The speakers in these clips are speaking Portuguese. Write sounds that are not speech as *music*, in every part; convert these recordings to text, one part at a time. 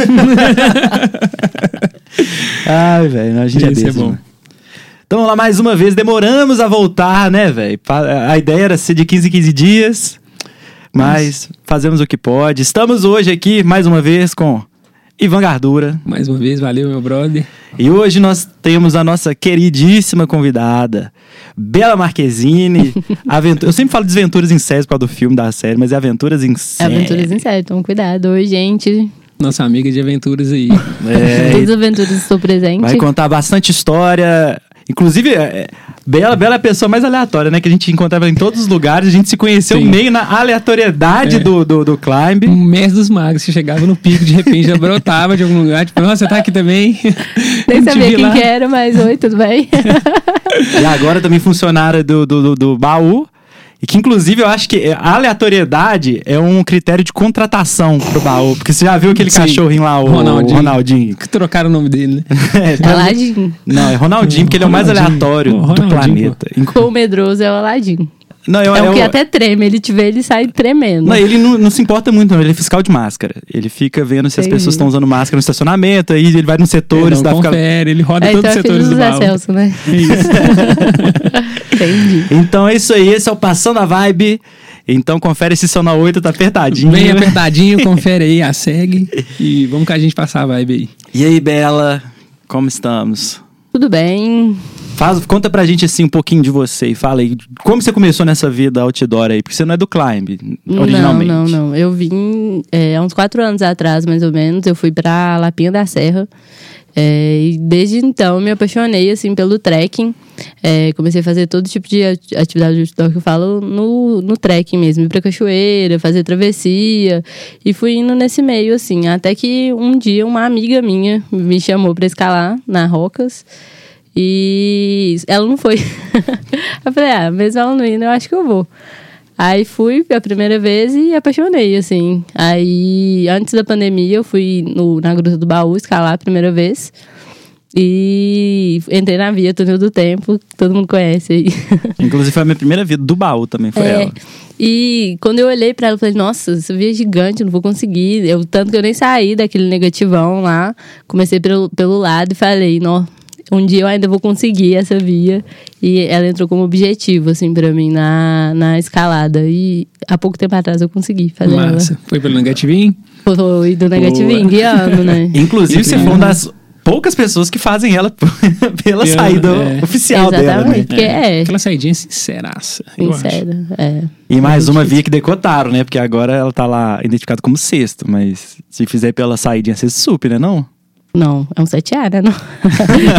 *laughs* Ai, velho, a gente é Isso é desse, bom. mano. Então vamos lá mais uma vez. Demoramos a voltar, né, velho? A ideia era ser de 15 em 15 dias, mas fazemos o que pode. Estamos hoje aqui, mais uma vez, com Ivan Gardura. Mais uma vez, valeu, meu brother. E hoje nós temos a nossa queridíssima convidada, Bela Marquezine. *laughs* Aventu- Eu sempre falo desventuras em série por causa do filme da série, mas é Aventuras em série. Aventuras em série, então cuidado. Oi, gente. Nossa amiga de aventuras aí. *laughs* É, *laughs* Todas as aventuras estou presente. Vai contar bastante história. Inclusive, é, Bela, Bela é a pessoa mais aleatória, né? Que a gente encontrava em todos os lugares. A gente se conheceu Sim. meio na aleatoriedade É. do, do, do climb. Um mestre dos magos, você chegava no pico, de repente já brotava de algum lugar. Tipo, nossa, você tá aqui também? *laughs* Nem sabia quem lá. que era, mas oi, tudo bem? E agora também funcionária do, do, do, do baú. E que, inclusive, eu acho que a aleatoriedade é um critério de contratação pro baú. Porque você já viu aquele Sim. cachorrinho lá, o Ronaldinho. Ronaldinho. Que trocaram o nome dele, né? É, tá- Aladim. Não, é Ronaldinho, porque ele é o mais aleatório Pô, do planeta. O medroso é o Aladim. Não, eu, É o eu- que até treme. Ele te vê, ele sai tremendo. Não, ele não, não se importa muito, não. Ele é fiscal de máscara. Ele fica vendo se as pessoas estão usando máscara no estacionamento, aí ele vai nos setores, Ele dá fica... confere, ele roda É, todos então os é setores do Zé. Celso, né? Isso. *laughs* Entendi. Então é isso aí, esse é o Passando a Vibe. Então confere se seu na 8 tá apertadinho. Bem apertadinho, confere aí, a segue. E vamos que a gente passar a vibe aí. E aí, Bela, como estamos? Tudo bem. Faz, conta pra gente assim um pouquinho de você e fala aí, como você começou nessa vida outdoor aí? Porque você não é do Climb, originalmente. Não, não, não. Eu vim é, há uns quatro anos atrás, mais ou menos. Eu fui pra Lapinha da Serra. É, e desde então me apaixonei assim pelo trekking. É, comecei a fazer todo tipo de ati- atividade de outdoor que eu falo no, no trekking mesmo. Ir pra cachoeira, fazer travessia. E fui indo nesse meio, assim. Até que um dia uma amiga minha me chamou pra escalar na Rocas. E ela não foi. *laughs* eu falei, ah, mesmo ela não indo, eu acho que eu vou. Aí fui a primeira vez e apaixonei, assim. Aí, antes da pandemia, eu fui no, na Gruta do Baú escalar a primeira vez. E entrei na Via Túnel do Tempo, todo mundo conhece aí. *laughs* Inclusive foi a minha primeira vida do baú também, foi É, ela. E quando eu olhei pra ela, eu falei, nossa, essa via é gigante, não vou conseguir. Eu, tanto que eu nem saí daquele negativão lá. Comecei pelo, pelo lado e falei, não, um dia eu ainda vou conseguir essa via. E ela entrou como objetivo, assim, pra mim, na, na escalada. E há pouco tempo atrás eu consegui fazer Massa. Foi pelo negativinho? ela. Foi do negativinho, guiando, né? *laughs* Inclusive, você foi Incrível. uma das poucas pessoas que fazem ela *laughs* pela Pela- saída é. oficial dela, né? Exatamente. Porque é. Aquela saidinha sinceraça. eu. Sincero, é. E mais uma via que decotaram, né? Porque agora ela tá lá identificada como sexto, mas se fizer pela saídinha, você super, né? Não? Não, é um 7A, né? Não. *laughs*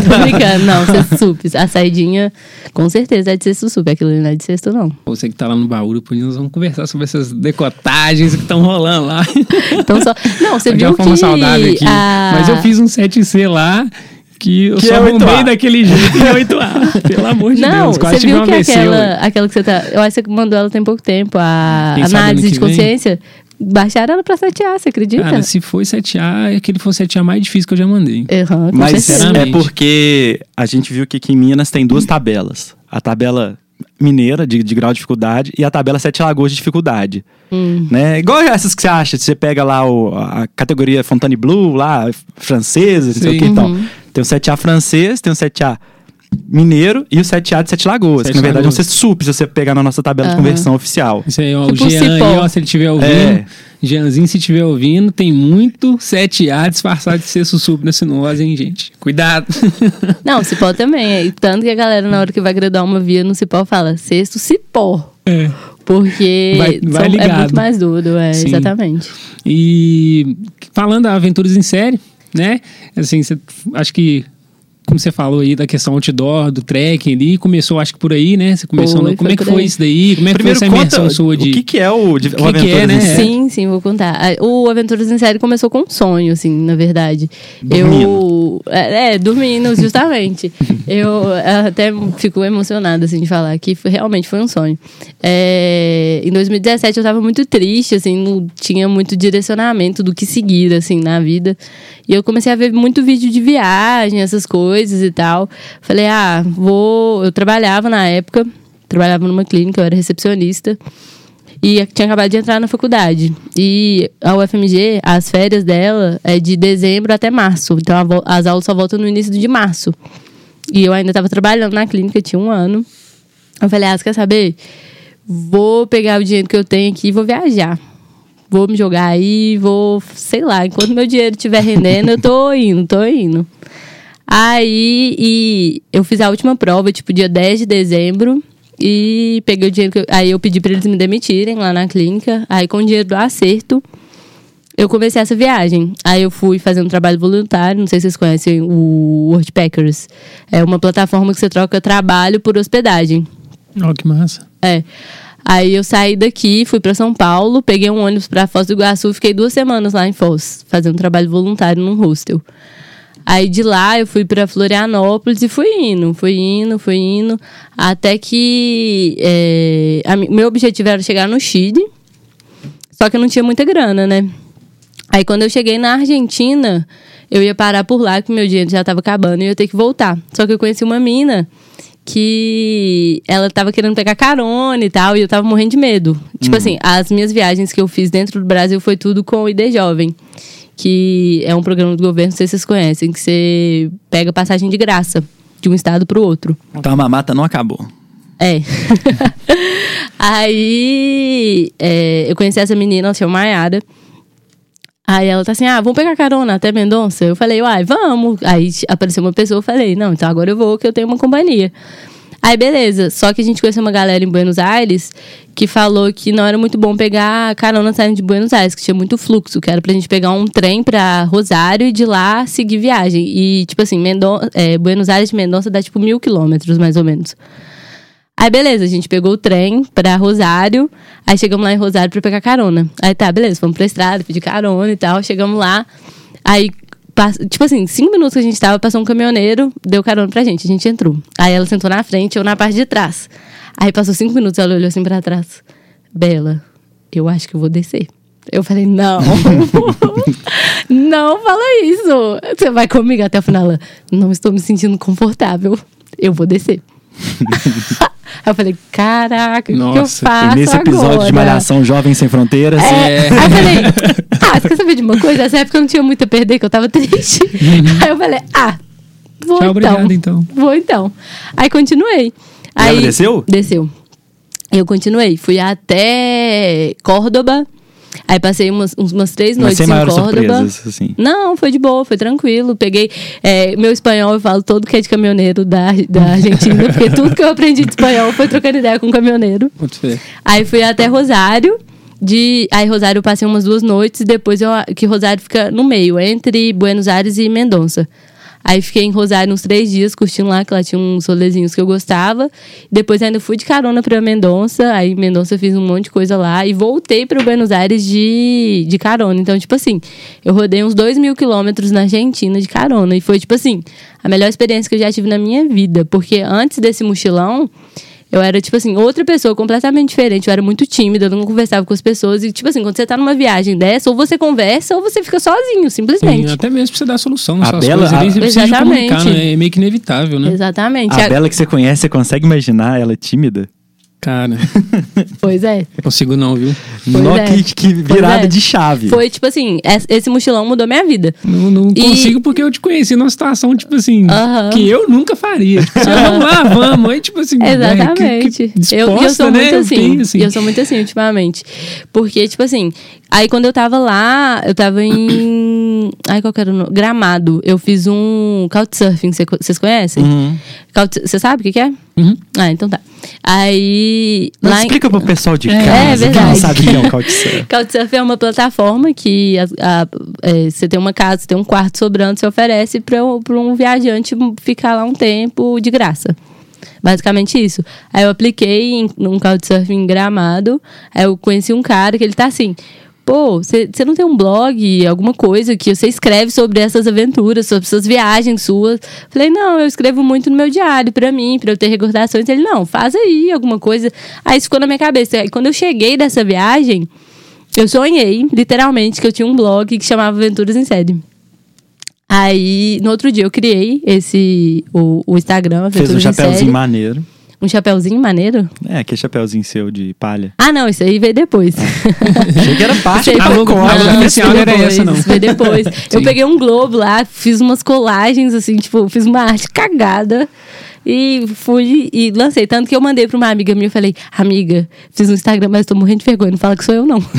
Tô brincando, não, sexto sup. A saidinha, com certeza, é de sexto sup. Aquilo ali não é de sexto, não. Você que tá lá no baú, depois nós vamos conversar sobre essas decotagens que estão rolando lá. *laughs* Então só. Não, você viu que. saudável aqui. a- Mas eu fiz um 7C lá que eu Que só é 8A. bombei daquele jeito em 8A. *laughs* Pelo amor de Não, Deus, quase você tive viu que aquela, aquela que você tá. Eu acho que você mandou ela tem pouco tempo, a Quem análise de vem? Baixaram ela pra 7A, você acredita? Cara, se foi 7A, é aquele foi o 7A mais difícil que eu já mandei. Com Mas é Sinceramente. porque a gente viu que aqui em Minas tem duas tabelas. A tabela mineira, de, de grau de dificuldade, e a tabela Sete Lagoas de dificuldade. Hum. Né? Igual essas que você acha, você pega lá o- a categoria Fontane Blue, lá, francesa, não sei o que e tal. Uhum. Tem o 7A francês, tem o 7A mineiro e o 7A de Sete Lagoas, Sete que na verdade Lagoas. é um sup se você pegar na nossa tabela de Aham. conversão oficial. Isso aí, ó, Tipo o Jean cipó. aí, ó, se ele estiver ouvindo. É. Jeanzinho, se estiver ouvindo, tem muito 7A disfarçado de ser sussup na sinose, hein, gente? Cuidado. *laughs* Não, cipó também. E Tanto que a galera, na hora que vai gradar uma via no cipó, fala sexto cipó. É. Porque Vai- vai são- é muito mais duro, é, Sim. exatamente. E falando da Aventuras em Série, né? Assim, você, acho que, como você falou aí da questão outdoor, do trekking ali, começou acho que por aí, né? Você começou Foi, no, Como foi é que foi isso daí? Como é que Primeiro foi essa conta imersão sua de... o que, que é o, de, que o que é, Aventuras né? em Série? Sim, sim, vou contar. Ah, O Aventuras em Série começou com um sonho, assim, na verdade. Dormindo. Eu. É, é, dormindo, *laughs* justamente. eu até fico emocionada, assim, de falar que foi- realmente foi um sonho. É, em 2017 eu tava muito triste, assim, não tinha muito direcionamento do que seguir, assim, na vida. E eu comecei a ver muito vídeo de viagem, essas coisas e tal. Falei, ah, vou. Eu trabalhava na época, trabalhava numa clínica, eu era recepcionista. E tinha acabado de entrar na faculdade. E a UFMG, as férias dela é de dezembro até março. Então as aulas só voltam no início de março. E eu ainda estava trabalhando na clínica, tinha um ano. Eu falei, ah, você quer saber? Vou pegar o dinheiro que eu tenho aqui e vou viajar. Vou me jogar aí, vou, sei lá, enquanto meu dinheiro estiver rendendo, eu tô indo, tô indo. Aí e eu fiz a última prova, tipo, dia 10 de dezembro. E peguei o dinheiro que eu, Aí eu pedi pra eles me demitirem lá na clínica. Aí com o dinheiro do acerto, eu comecei essa viagem. Aí eu fui fazendo trabalho voluntário, não sei se vocês conhecem o Worldpackers. É uma plataforma que você troca trabalho por hospedagem. Ó, que massa. É. Aí eu saí daqui, fui pra São Paulo, peguei um ônibus pra Foz do Iguaçu, fiquei duas semanas lá em Foz, fazendo trabalho voluntário num hostel. Aí de lá eu fui pra Florianópolis e fui indo, fui indo, fui indo, até que é, a meu objetivo era chegar no Chile, só que eu não tinha muita grana, né? Aí quando eu cheguei na Argentina, eu ia parar por lá, que meu dinheiro já tava acabando e eu ia ter que voltar. Só que eu conheci uma mina que ela tava querendo pegar carona e tal, e eu tava morrendo de medo. Tipo assim, as minhas viagens que eu fiz dentro do Brasil foi tudo com o ID Jovem, que é um programa do governo, não sei se vocês conhecem, que você pega passagem de graça de um estado pro outro. Então a mamata não acabou. É. *laughs* Aí é, eu conheci essa menina, ela se chama Mayara. Aí ela tá assim, ah, vamos pegar carona até Mendonça? Eu falei, uai, vamos. Aí apareceu uma pessoa, eu falei, não, então agora eu vou, que eu tenho uma companhia. Aí, beleza. Só que a gente conheceu uma galera em Buenos Aires que falou que não era muito bom pegar carona saindo de Buenos Aires, que tinha muito fluxo, que era pra gente pegar um trem pra Rosário e de lá seguir viagem. E, tipo assim, é, Buenos Aires de Mendonça dá tipo mil quilômetros, mais ou menos. Aí, beleza, a gente pegou o trem pra Rosário. Aí chegamos lá em Rosário pra pegar carona. Aí tá, beleza, fomos pra estrada, pedir carona e tal. Chegamos lá. Aí, tipo assim, cinco minutos que a gente tava, passou um caminhoneiro, deu carona pra gente. A gente entrou. Aí ela sentou na frente, eu na parte de trás. Aí passou cinco minutos, ela olhou assim pra trás. Bela, eu acho que eu vou descer. Eu falei, não. *laughs* não fala isso. Você vai comigo até o final. Ela, não estou me sentindo confortável. Eu vou descer. *laughs* Aí eu falei, caraca, o que eu faço e nesse episódio agora? de Malhação Jovem Sem Fronteiras. É. Aí eu falei, *laughs* ah, você quer saber de uma coisa? Nessa época eu não tinha muito a perder, que eu tava triste. Aí eu falei, ah, vou Tchau, então. obrigado, então. Vou então. Aí continuei. ela Aí, desceu? Desceu. Eu continuei. Fui até Córdoba. Aí passei umas, uns- umas três Mas noites sem em Córdoba. surpresas, assim. Não, foi de boa, foi tranquilo. Peguei. é, meu espanhol eu falo todo que é de caminhoneiro da, da Argentina, porque tudo que eu aprendi de espanhol foi trocando ideia com caminhoneiro. Pode ser. Aí fui até Rosário. De, aí Rosário eu passei umas duas noites, depois eu, que Rosário fica no meio, entre Buenos Aires e Mendonça. Aí fiquei em Rosário uns três dias, curtindo lá, que lá tinha uns rolezinhos que eu gostava. Depois ainda fui de carona pra Mendonça. Aí em Mendonça fiz um monte de coisa lá. E voltei pro Buenos Aires de, de carona. Então, tipo assim, eu rodei uns dois mil quilômetros na Argentina de carona. E foi, tipo assim, a melhor experiência que eu já tive na minha vida. Porque antes desse mochilão, eu era, tipo assim, outra pessoa completamente diferente. Eu era muito tímida, eu não conversava com as pessoas. E, tipo assim, quando você tá numa viagem dessa, ou você conversa ou você fica sozinho, simplesmente. Sim, até mesmo pra você dar solução nas A suas Bela- coisas a- você Exatamente. comunicar, né? É meio que inevitável, né? Exatamente. A A- Bela que você conhece, você consegue imaginar ela tímida? Cara, *laughs* Pois é. consigo não, viu? Pois é. que, que virada é. de chave. Foi, tipo assim, es- esse mochilão mudou minha vida. Não, não E- consigo porque eu te conheci numa situação, tipo assim, Aham. que eu nunca faria. Tipo, assim, vamos lá, *laughs* vamos. Aí, tipo assim, Exatamente. que- que eu, e eu disposta, sou né? muito Eu assim. tenho, assim. E eu sou muito assim ultimamente. Porque, tipo assim, aí quando eu tava lá, eu tava em. Ai, qual que era o nome? Gramado. Eu fiz um couchsurfing. Cê- Vocês conhecem? Uhum. Você sabe o que, que é? Uhum. Ah, então tá. Aí. Mas lá em- explica pro pessoal de É, casa é que não sabe o que é couchsurfing. *laughs* Couchsurfing é uma plataforma que a- é, você tem uma casa, você tem um quarto sobrando, você oferece para um viajante ficar lá um tempo de graça. Basicamente isso. Aí eu apliquei em um couchsurfing em Gramado. Aí eu conheci um cara que ele tá assim. Pô, você não tem um blog, alguma coisa que você escreve sobre essas aventuras, sobre essas viagens suas? Falei, não, eu escrevo muito no meu diário pra mim, pra eu ter recordações. Ele, não, faz aí alguma coisa. Aí isso ficou na minha cabeça. Aí quando eu cheguei dessa viagem, eu sonhei, literalmente, que eu tinha um blog que chamava Aventuras em Série. Aí, no outro dia, eu criei esse, o, o Instagram, Fez Aventuras um em Série. chapéuzinho maneiro. Um chapéuzinho maneiro? É, aquele chapéuzinho seu de palha. Ah, não, isso aí veio depois. Achei que era parte Sei do A logo- pacote. a logo Não, isso veio era essa, não. depois, Foi depois. eu Sim. peguei um globo lá, fiz umas colagens, assim, tipo, fiz uma arte cagada. E fui e lancei. Tanto que eu mandei pra uma amiga minha, eu falei, amiga, fiz no Instagram, mas tô morrendo de vergonha. Não fala que sou eu, não. *laughs*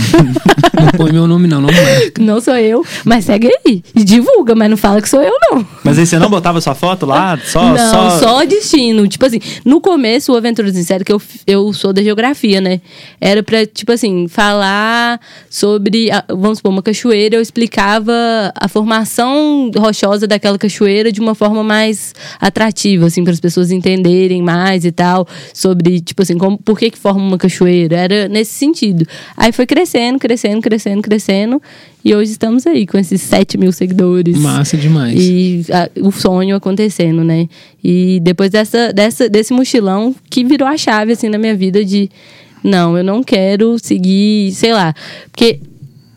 Não põe meu nome, não, não marca. *laughs* não sou eu, mas segue aí. E divulga, mas não fala que sou eu, não. Mas aí você não botava sua foto lá? *laughs* Só, não, só... só... destino. Tipo assim, no começo, o Aventuras em Série, que eu, eu sou da geografia, né? Era pra, tipo assim, falar sobre, a- vamos supor, uma cachoeira. Eu explicava a formação rochosa daquela cachoeira de uma forma mais atrativa, assim, para as pessoas entenderem mais e tal. Sobre, tipo assim, como, por que que forma uma cachoeira. Era nesse sentido. Aí foi crescendo, crescendo, crescendo, crescendo. E hoje estamos aí com esses 7 mil seguidores. Massa demais. E a- o sonho acontecendo, né? E depois dessa, dessa, desse mochilão que virou a chave, assim, na minha vida de... Não, eu não quero seguir, sei lá. Porque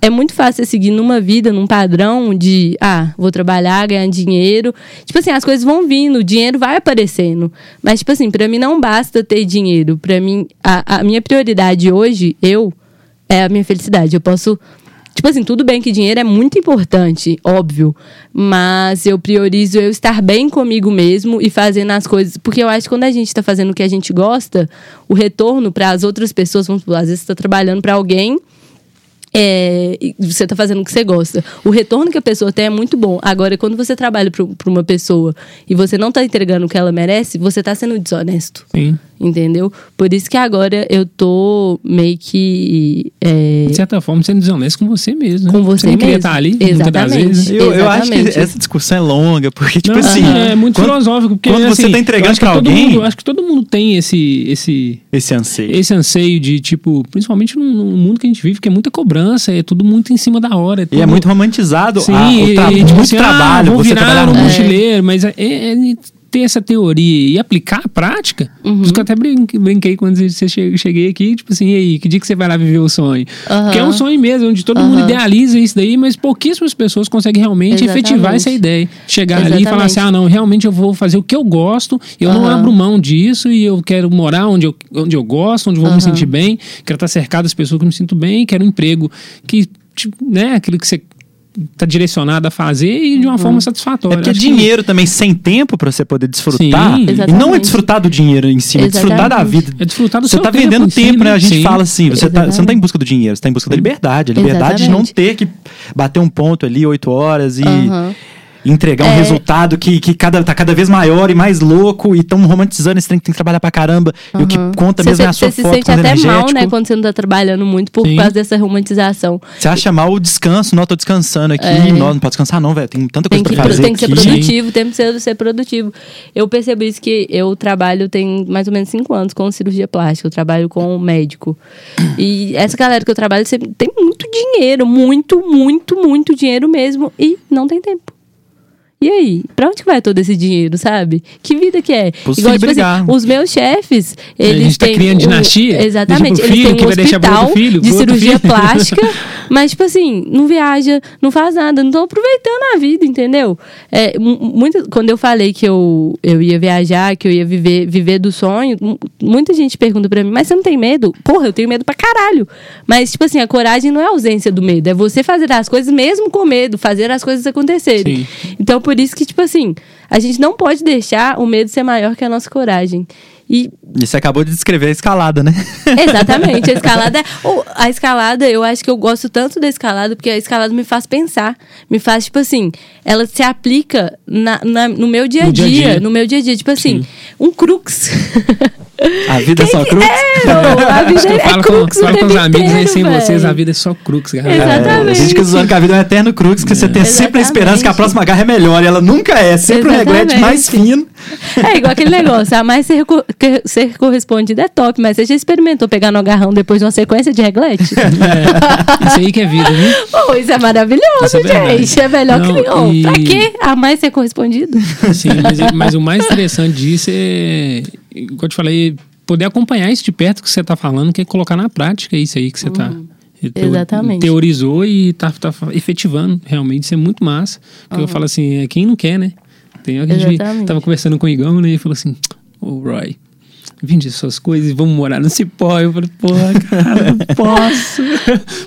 é muito fácil seguir numa vida, num padrão de... Ah, vou trabalhar, ganhar dinheiro. Tipo assim, as coisas vão vindo, o dinheiro vai aparecendo. Mas, tipo assim, pra mim não basta ter dinheiro. Pra mim, a, a minha prioridade hoje, eu, é a minha felicidade. Eu posso... Tipo assim, tudo bem que dinheiro é muito importante, óbvio. Mas eu priorizo eu estar bem comigo mesmo e fazendo as coisas. Porque eu acho que quando a gente tá fazendo o que a gente gosta, o retorno para as outras pessoas, vamos às vezes você tá trabalhando para alguém. É, você tá fazendo o que você gosta. O retorno que a pessoa tem é muito bom. Agora, quando você trabalha para uma pessoa e você não tá entregando o que ela merece, você tá sendo desonesto. Sim. Entendeu? Por isso que agora eu tô meio que. é, De certa forma, sendo desonesto com você mesmo. né? Com você Você não queria mesmo. estar ali, Exatamente. vezes. Eu, eu acho que essa discussão é longa, porque, tipo Não, assim. é muito quando- filosófico, porque quando você assim, tá eu entregando pra todo alguém- mundo- acho que todo mundo tem esse, esse, Esse anseio. esse anseio de, tipo, principalmente no, no mundo que a gente vive, que é muita cobrança, é tudo muito em cima da hora. E é tudo- muito romantizado Sim, a, o tra e, muito tipo assim, trabalho. ah, vou você virar trabalhar um muito. mochileiro, mas é, é ter essa teoria e aplicar a prática. Uhum. Por isso que eu até brin- brinquei quando você che- cheguei aqui, tipo assim, e aí, que dia que você vai lá viver o sonho? Aham. Porque é um sonho mesmo, onde todo mundo Aham. idealiza isso daí, mas pouquíssimas pessoas conseguem realmente Exatamente. efetivar essa ideia. Chegar ali e Exatamente. falar assim, ah, não, realmente eu vou fazer o que eu gosto, eu não abro mão disso e eu quero morar onde eu, onde eu gosto, onde eu vou me sentir bem, quero estar cercado das pessoas que eu me sinto bem, quero um emprego que, tipo, né, aquilo que você tá direcionado a fazer e de uma forma É satisfatória. porque Acho que- dinheiro também sem tempo pra você poder desfrutar. Sim. e não é Exatamente. desfrutar do dinheiro em si, é desfrutar da Exatamente. vida. É desfrutar do Você seu tá tempo vendendo em si, tempo, né? A gente Sim. fala assim, você, tá, você não tá em busca do dinheiro, você tá em busca da liberdade. A liberdade de não Exatamente. ter que bater um ponto ali, oito horas e Aham. Entregar um É. resultado que, que cada, tá cada vez maior e mais louco e tão romantizando esse trem que tem que trabalhar pra caramba. E o que Aham. conta Você- mesmo é a sua Você se foto sente com o até mal, né? Quando você não tá trabalhando muito por Sim. causa dessa romantização. Você acha mal o descanso, não, tô descansando aqui, É. não, não pode descansar não, velho, tem tanta Tem coisa que, pra fazer tem que ser aqui. produtivo, tem que ser, ser produtivo. Eu percebo isso que eu trabalho tem mais ou menos cinco anos com cirurgia plástica, eu trabalho com médico. E essa galera que eu trabalho sempre tem muito dinheiro, muito, muito, muito dinheiro mesmo, e não tem tempo. E aí, pra onde vai todo esse dinheiro, sabe? Que vida que é? Igual, tipo assim, os meus chefes, eles gente tá criando um- dinastia? Exatamente, pro eles filho, têm que um hospital filho, de cirurgia filho. plástica, *laughs* mas, tipo assim, não viaja, não faz nada, não estão aproveitando a vida, entendeu? É, mu- muito, quando eu falei que eu, eu ia viajar, que eu ia viver, viver do sonho, mu- muita gente pergunta pra mim, mas você não tem medo? Porra, eu tenho medo pra caralho. Mas, tipo assim, a coragem não é a ausência do medo, é você fazer as coisas mesmo com medo, fazer as coisas acontecerem. Sim. Então, por isso que, tipo assim, a gente não pode deixar o medo ser maior que a nossa coragem. E E você acabou de descrever a escalada, né? *laughs* Exatamente, a *laughs* escalada. Ou, a escalada, eu acho que eu gosto tanto da escalada, porque a escalada me faz pensar. Me faz, tipo assim, ela se aplica na, na- no meu dia a dia dia, dia. No meu dia a dia. Tipo assim, um crux. A vida é só cruz. É, não, a vida Acho que eu é, falo, é com, crux o falo com tempo os amigos aí inteiro, sem vocês, velho. a vida é só crux, galera. Exatamente. É, a gente fica zoando que a vida é um eterno crux, que você tem sempre a esperança que a Exatamente. próxima garra é melhor. E ela nunca é. Sempre um reglete Exatamente. mais fino. É igual aquele negócio, a mais ser, co- que- ser correspondido é top, mas você já experimentou pegar no agarrão depois de uma sequência de reglete? *laughs* É, isso aí que é vida, viu? Pô, isso é maravilhoso, Isso é gente. É melhor Não, que. Oh, e- Pra quê? A mais ser correspondido? Sim, mas, mas o mais interessante disso é, como eu te falei, poder acompanhar isso de perto que você está falando, que é colocar na prática isso aí que você está. exatamente. Teorizou e tá, tá efetivando, realmente, isso é muito massa. Porque eu falo assim, é quem não quer, né? Tem, a gente Exatamente. tava conversando com o Igão, né? E falou assim, ô Roy, vende suas coisas e vamos morar no cipó. Eu falei, porra, cara, não *laughs* posso.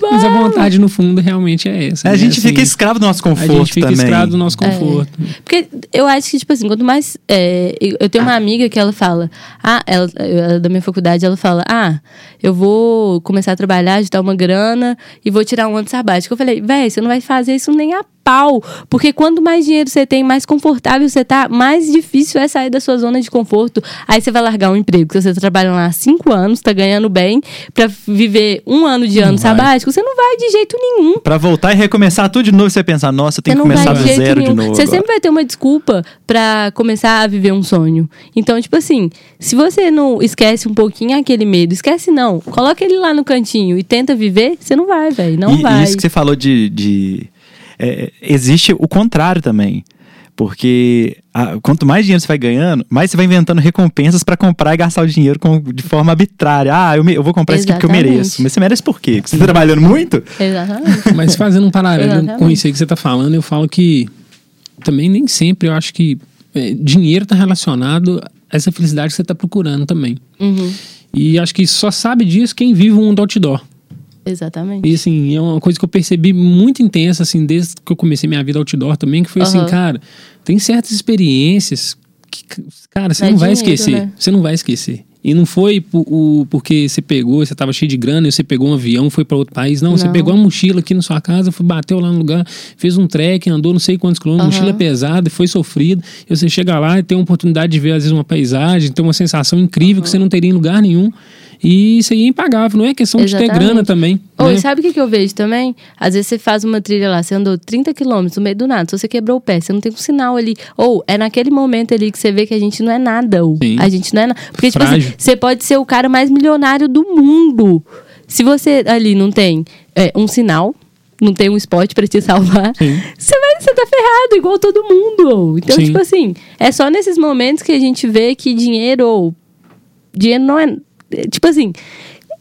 Mas a vontade, no fundo, realmente é essa. A né? gente fica Assim, escravo do nosso A conforto gente fica também. escravo do nosso É. conforto. Porque eu acho que, tipo assim, quanto mais. é, eu tenho uma amiga que ela fala, ah, ela, ela da minha faculdade, ela fala, ah, eu vou começar a trabalhar, ajudar uma grana e vou tirar um ano sabático. Eu falei, véi, você não vai fazer isso nem a pau. Porque quanto mais dinheiro você tem, mais confortável você tá, mais difícil é sair da sua zona de conforto. Aí você vai largar um emprego que você tá trabalhando lá há cinco anos, tá ganhando bem, pra viver um ano de ano vai. sabático, você não vai de jeito nenhum. Pra voltar e recomeçar tudo de novo, você pensar, nossa, eu tenho que não começar vai do zero nenhum. de novo. Você agora. sempre vai ter uma desculpa pra começar a viver um sonho. Então, tipo assim, se você não esquece um pouquinho aquele medo, esquece não, coloca ele lá no cantinho e tenta viver, você não vai, velho. Não e, vai. e isso que você falou de. de- é, existe o contrário também. Porque a- quanto mais dinheiro você vai ganhando, mais você vai inventando recompensas pra comprar e gastar o dinheiro com- de forma arbitrária. Ah, eu, me- eu vou comprar isso aqui porque eu Exatamente. mereço. Mas você merece por quê? Porque você tá trabalhando muito? Exatamente. Mas fazendo um paralelo Exatamente. com isso aí que você tá falando, eu falo que também nem sempre eu acho que é, dinheiro tá relacionado a essa felicidade que você tá procurando também. Uhum. E acho que só sabe disso quem vive um mundo outdoor. Exatamente. E assim, é uma coisa que eu percebi muito intensa, assim, desde que eu comecei minha vida outdoor também, que foi assim, Aham. cara, tem certas experiências que, cara, você Dá não vai dinheiro, esquecer. né? Você não vai esquecer. E não foi o, porque você pegou, você tava cheio de grana, e você pegou um avião, foi para outro país. Não, você Não. pegou uma mochila aqui na sua casa, foi, bateu lá no lugar, fez um trek, andou não sei quantos quilômetros, Aham. mochila pesada, foi sofrido. E você chega lá e tem a oportunidade de ver, às vezes, uma paisagem, tem uma sensação incrível que você não teria em lugar nenhum. E isso aí é impagável, não é questão de ter Exatamente. grana também. Ou né? e sabe o que, que eu vejo também? Às vezes você faz uma trilha lá, você andou 30 quilômetros no meio do nada, se você quebrou o pé, você não tem um sinal ali. Ou é naquele momento ali que você vê que a gente não é nada. Ou Sim. a gente não é nada. Porque, tipo assim, você pode ser o cara mais milionário do mundo. Se você ali não tem é, um sinal, não tem um spot pra te salvar, Sim. você vai, você tá ferrado, igual todo mundo. Então, Sim. tipo assim, é só nesses momentos que a gente vê que dinheiro ou dinheiro não é. É, Tipo assim.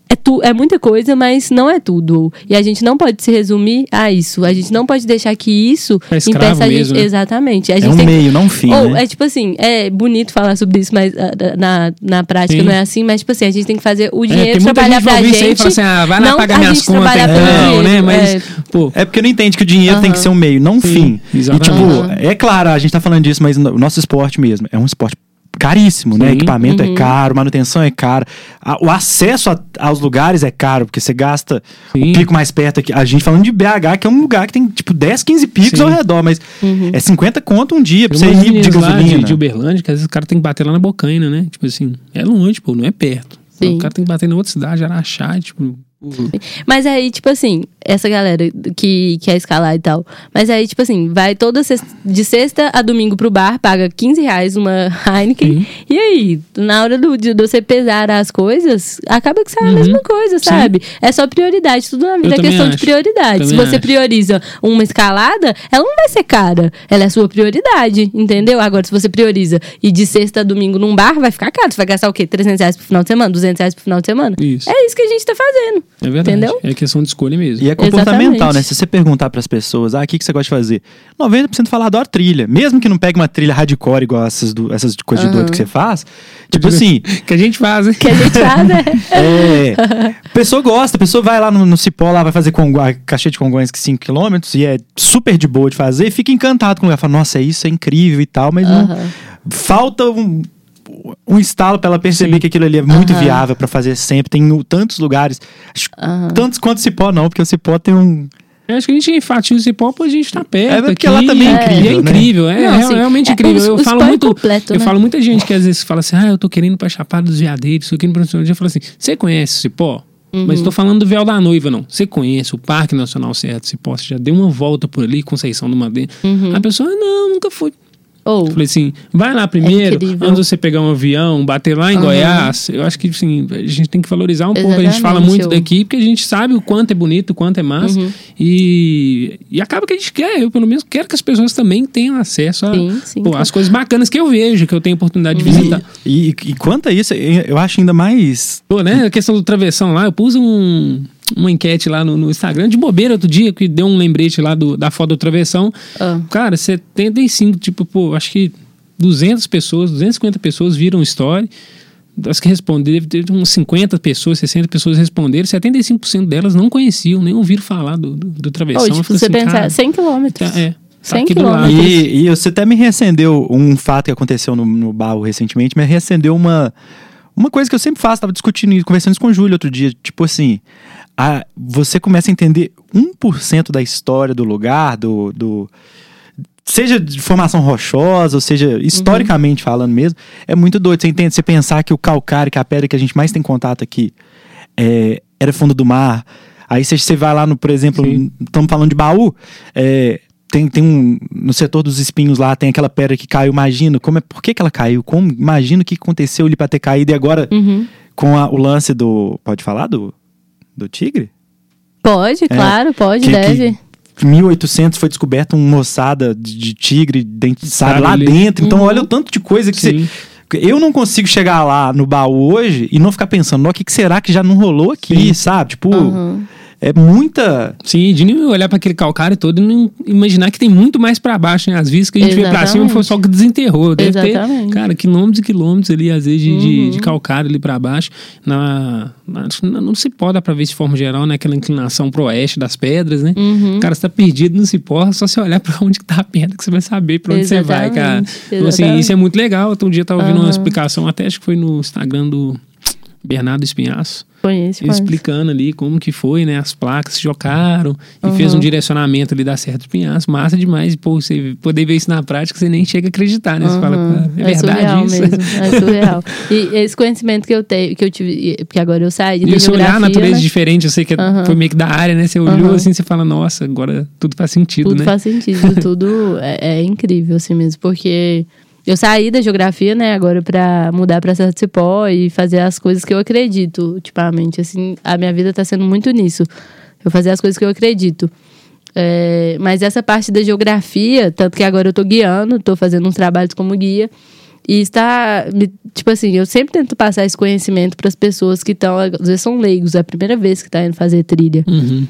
É, tu, é muita coisa, mas não é tudo. E a gente não pode se resumir a isso. A gente não pode deixar que isso É impeça a gente. mesmo, né? Exatamente. A É gente um tem que- meio, não um fim, ou, né? é tipo assim, é bonito falar sobre isso, mas ah, na, na prática Sim. não é assim. Mas, tipo assim, a gente tem que fazer o É, dinheiro tem muita trabalhar pra gente. isso aí e fala assim, ah, vai lá não pagar a minhas gente contas então, pelo né? Mas, É, pô, É porque não entende que o dinheiro tem que ser um meio, não um Sim, fim. E, exatamente. tipo, é claro, a gente tá falando disso, mas o nosso esporte mesmo é um esporte caríssimo, né? Sim. Equipamento Uhum. é caro, manutenção é cara. A- o acesso a- aos lugares é caro, porque você gasta Sim. o pico mais perto aqui. A gente falando de BH, que é um lugar que tem, tipo, 10, 15 picos Sim. ao redor, mas Uhum. é 50 conto um dia pra você ir de gasolina. de, de Uberlândia, que às vezes o cara tem que bater lá na Bocaina, né? Tipo assim, é longe, pô, não é perto. Sim. O cara tem que bater na outra cidade, Araxá, tipo... pô, Mas aí, tipo assim, essa galera que quer escalar e tal. Mas aí, tipo assim, vai toda sexta, de sexta a domingo pro bar, paga 15 reais uma *laughs* Heineken. Sim. E aí, na hora do, de você pesar as coisas, acaba que sai a mesma coisa, sabe? É só prioridade. Tudo na vida é também questão de acho. prioridade. Se Também você acho. prioriza uma escalada, ela não vai ser cara. Ela é sua prioridade, entendeu? Agora, se você prioriza e de sexta a domingo num bar, vai ficar caro. Você vai gastar o quê? 300 reais pro final de semana? 200 reais pro final de semana? Isso. É isso que a gente tá fazendo. É verdade. Entendeu? É questão de escolha mesmo. E é comportamental, Exatamente. né? Se você perguntar pras pessoas, ah, o que, que você gosta de fazer? 90% fala, adoro trilha. Mesmo que não pegue uma trilha hardcore igual essas, do- essas coisas de doido que você faz. Tipo assim, *laughs* Que a gente faz, né? Que a gente faz, né? é. A pessoa gosta, a pessoa vai lá no, no Cipó, lá vai fazer Congo, a caixinha de Congonhas que 5km e é super de boa de fazer, e fica encantado com o lugar. Fala, nossa, é isso, é incrível e tal, mas não. Aham. Falta um, um estalo pra ela perceber Sim. que aquilo ali é muito Aham. viável pra fazer sempre. Tem tantos lugares. Aham. Tantos quanto Cipó, não, porque o Cipó tem um. Eu acho que a gente enfatiza o cipó porque a gente tá perto. É, porque aqui, lá também é e incrível, É né? incrível, é, Não, é assim, realmente é, incrível. eu falo é muito. completo, eu né? falo muita gente que às vezes fala assim: ah, eu tô querendo pra Chapada dos Veadeiros, tô querendo pra onde. Eu falo assim: você conhece o Cipó? Uhum. Mas eu tô falando do véu da noiva, não. Você conhece o Parque Nacional do Cipó? Você já deu uma volta por ali, Conceição do Madeira? Uhum. A pessoa, não, nunca fui. Ou, Eu falei assim, vai lá primeiro, incrível. antes de você pegar um avião, bater lá em Aham. Goiás. Eu acho que assim, a gente tem que valorizar um pouco. A gente fala Exatamente, muito daqui, porque a gente sabe o quanto é bonito, o quanto é massa. Uhum. E, e acaba que a gente quer, eu pelo menos quero que as pessoas também tenham acesso claro. as coisas bacanas que eu vejo, que eu tenho oportunidade de visitar. E, e quanto a isso, eu acho ainda mais. Pô, né? A questão do travessão lá, eu pus um, uma enquete lá no, no Instagram de bobeira outro dia, que deu um lembrete lá do, da foto do travessão. Ah. Cara, 75, tipo, pô, acho que 200 pessoas, 250 pessoas viram o story. das que responderam, teve uns 50 pessoas, 60 pessoas responderam, 75% delas não conheciam, nem ouviram falar do, do, do travessão. Ou, tipo, você assim, pensar, cara, 100 quilômetros. tá- é, tá 100 aqui do lado. quilômetros. E, e você até me reacendeu um fato que aconteceu no, no baú recentemente, me reacendeu uma, uma coisa que eu sempre faço, tava discutindo conversando isso com o Júlio outro dia, tipo assim, a, você começa a entender 1% da história do lugar, do, do seja de formação rochosa, ou seja, historicamente falando mesmo, é muito doido. Você entende? Você pensar que o calcário, que é a pedra que a gente mais tem contato aqui, é, era fundo do mar. Aí você, você vai lá no, por exemplo, estamos falando de baú, é, tem, tem um. No setor dos espinhos lá, tem aquela pedra que caiu. Imagina, como é, por que, que ela caiu? Como, imagina o que aconteceu ali pra ter caído e agora Uhum. com a- o lance do. Pode falar? Do, do tigre? Pode, claro, pode, É. Que- deve. que 1800 foi descoberta uma moçada de, de tigre, dente, sabe, Sabe lá ali. dentro. Então, Uhum. olha o tanto de coisa que você. Eu não consigo chegar lá no baú hoje e não ficar pensando, "Nó, o que, que será que já não rolou aqui, Sim. sabe? Tipo, Uhum. É muita. Sim, de nem olhar para aquele calcário todo e não imaginar que tem muito mais para baixo, né? Às vezes que a gente vê para cima Exatamente. foi só o que desenterrou. Deve Exatamente. ter, cara, quilômetros e quilômetros ali, às vezes, de, de, Uhum. de calcário ali para baixo. Na, na, não se pode dar para ver de forma geral, né? Aquela inclinação pro oeste das pedras, né? Uhum. Cara, você tá perdido no cipó, só você olhar para *laughs* onde que tá a pedra que você vai saber para onde você vai, cara. Exatamente, Então, assim, exatamente. isso é muito legal. Outro dia eu tava ouvindo uma Aham. explicação, até acho que foi no Instagram do Bernardo Espinhaço. Conheço, Ele explicando ali como que foi, né? As placas se chocaram e fez um direcionamento ali da Serra dos Pinhais. Massa demais. E, pô, você poder ver isso na prática, você nem chega a acreditar, né? Você fala, Uhum. "Cara, é, verdade isso. mesmo, é *laughs* surreal. e esse conhecimento que eu tenho, que eu tive, porque agora eu saí da E você olhar a natureza né? diferente, eu sei que é- Aham. foi meio que da área, né? Você olhou Aham. assim, você fala, nossa, agora tudo faz sentido, tudo né? faz sentido, tudo é, é incrível assim mesmo, porque eu saí da geografia, né, agora pra mudar pra Serra do Cipó e fazer as coisas que eu acredito, ultimamente, assim, a minha vida tá sendo muito nisso. Eu fazer as coisas que eu acredito. É, mas essa parte da geografia, tanto que agora eu tô guiando, tô fazendo uns trabalhos como guia, e está, tipo assim, eu sempre tento passar esse conhecimento para as pessoas que estão, às vezes são leigos, é a primeira vez que tá indo fazer trilha. Uhum.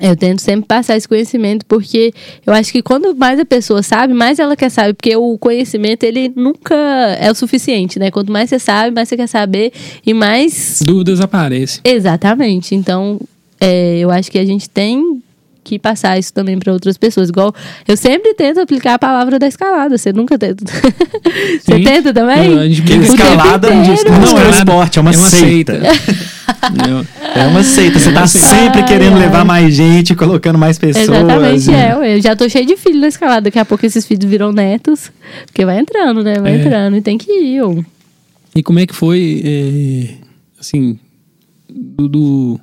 Eu tento sempre passar esse conhecimento, porque eu acho que quando mais a pessoa sabe, mais ela quer saber, porque o conhecimento, ele nunca é o suficiente, né? Quanto mais você sabe, mais você quer saber e mais. Dúvidas aparecem. Exatamente. Então, é, eu acho que a gente tem que passar isso também para outras pessoas. Igual, eu sempre tento aplicar a palavra da escalada, você nunca tenta. *laughs* você tenta também? A gente escalada inteiro. não é um esporte, é uma, seita. Não. *laughs* É uma seita. Você tá sempre Ai, querendo ai. levar mais gente, colocando mais pessoas. Exatamente, e- é. Eu já tô cheio de filho na escalada. Daqui a pouco esses filhos viram netos. Porque vai entrando, né? Vai É. entrando e tem que ir. E como é que foi, é, assim, do, do,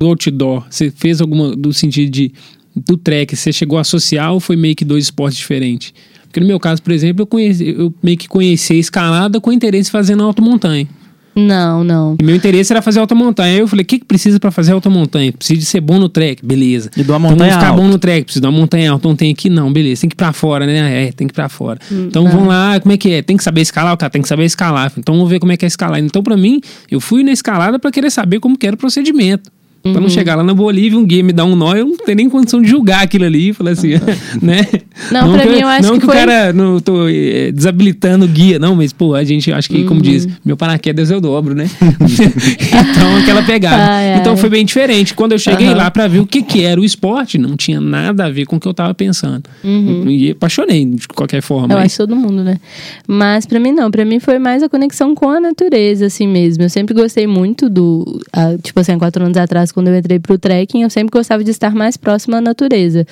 do outdoor? Você fez alguma, do sentido de, do trek, você chegou a associar ou foi meio que dois esportes diferentes? Porque no meu caso, por exemplo, eu, conheci, eu meio que conheci a escalada com interesse fazendo alta montanha. Não, não. E meu interesse era fazer alta montanha. Aí eu falei, o que, que precisa pra fazer alta montanha? Precisa de ser bom no trek, beleza. E de uma Então montanha vamos ficar alta. bom no trek, precisa de uma montanha alta. Não tem aqui, não, beleza. Tem que ir pra fora, né? É, tem que ir pra fora. então vamos lá, como é que é? Tem que saber escalar, o cara tem que saber escalar. Então vamos ver como é que é escalar. Então, pra mim, eu fui na escalada pra querer saber como que era o procedimento. Pra não chegar lá na Bolívia, um guia me dar um nó, eu não tenho nem condição de julgar aquilo ali. e Falar assim, *laughs* né? Não, pra que, mim, eu acho não que que, foi- o cara, não tô eh, desabilitando o guia, não, mas, pô, a gente, acho que, como diz, meu paraquedas eu dobro, né? *laughs* então, aquela pegada. Ai, *laughs* ai. Então, foi bem diferente. Quando eu cheguei lá pra ver o que, que era o esporte, não tinha nada a ver com o que eu tava pensando. E apaixonei, de qualquer forma. Uhum. Eu mas- acho todo mundo, né? Mas pra mim não, pra mim foi mais a conexão com a natureza, assim mesmo. Eu sempre gostei muito do. ah, tipo assim, há quatro anos atrás, quando eu entrei pro trekking, eu sempre gostava de estar mais próximo à natureza.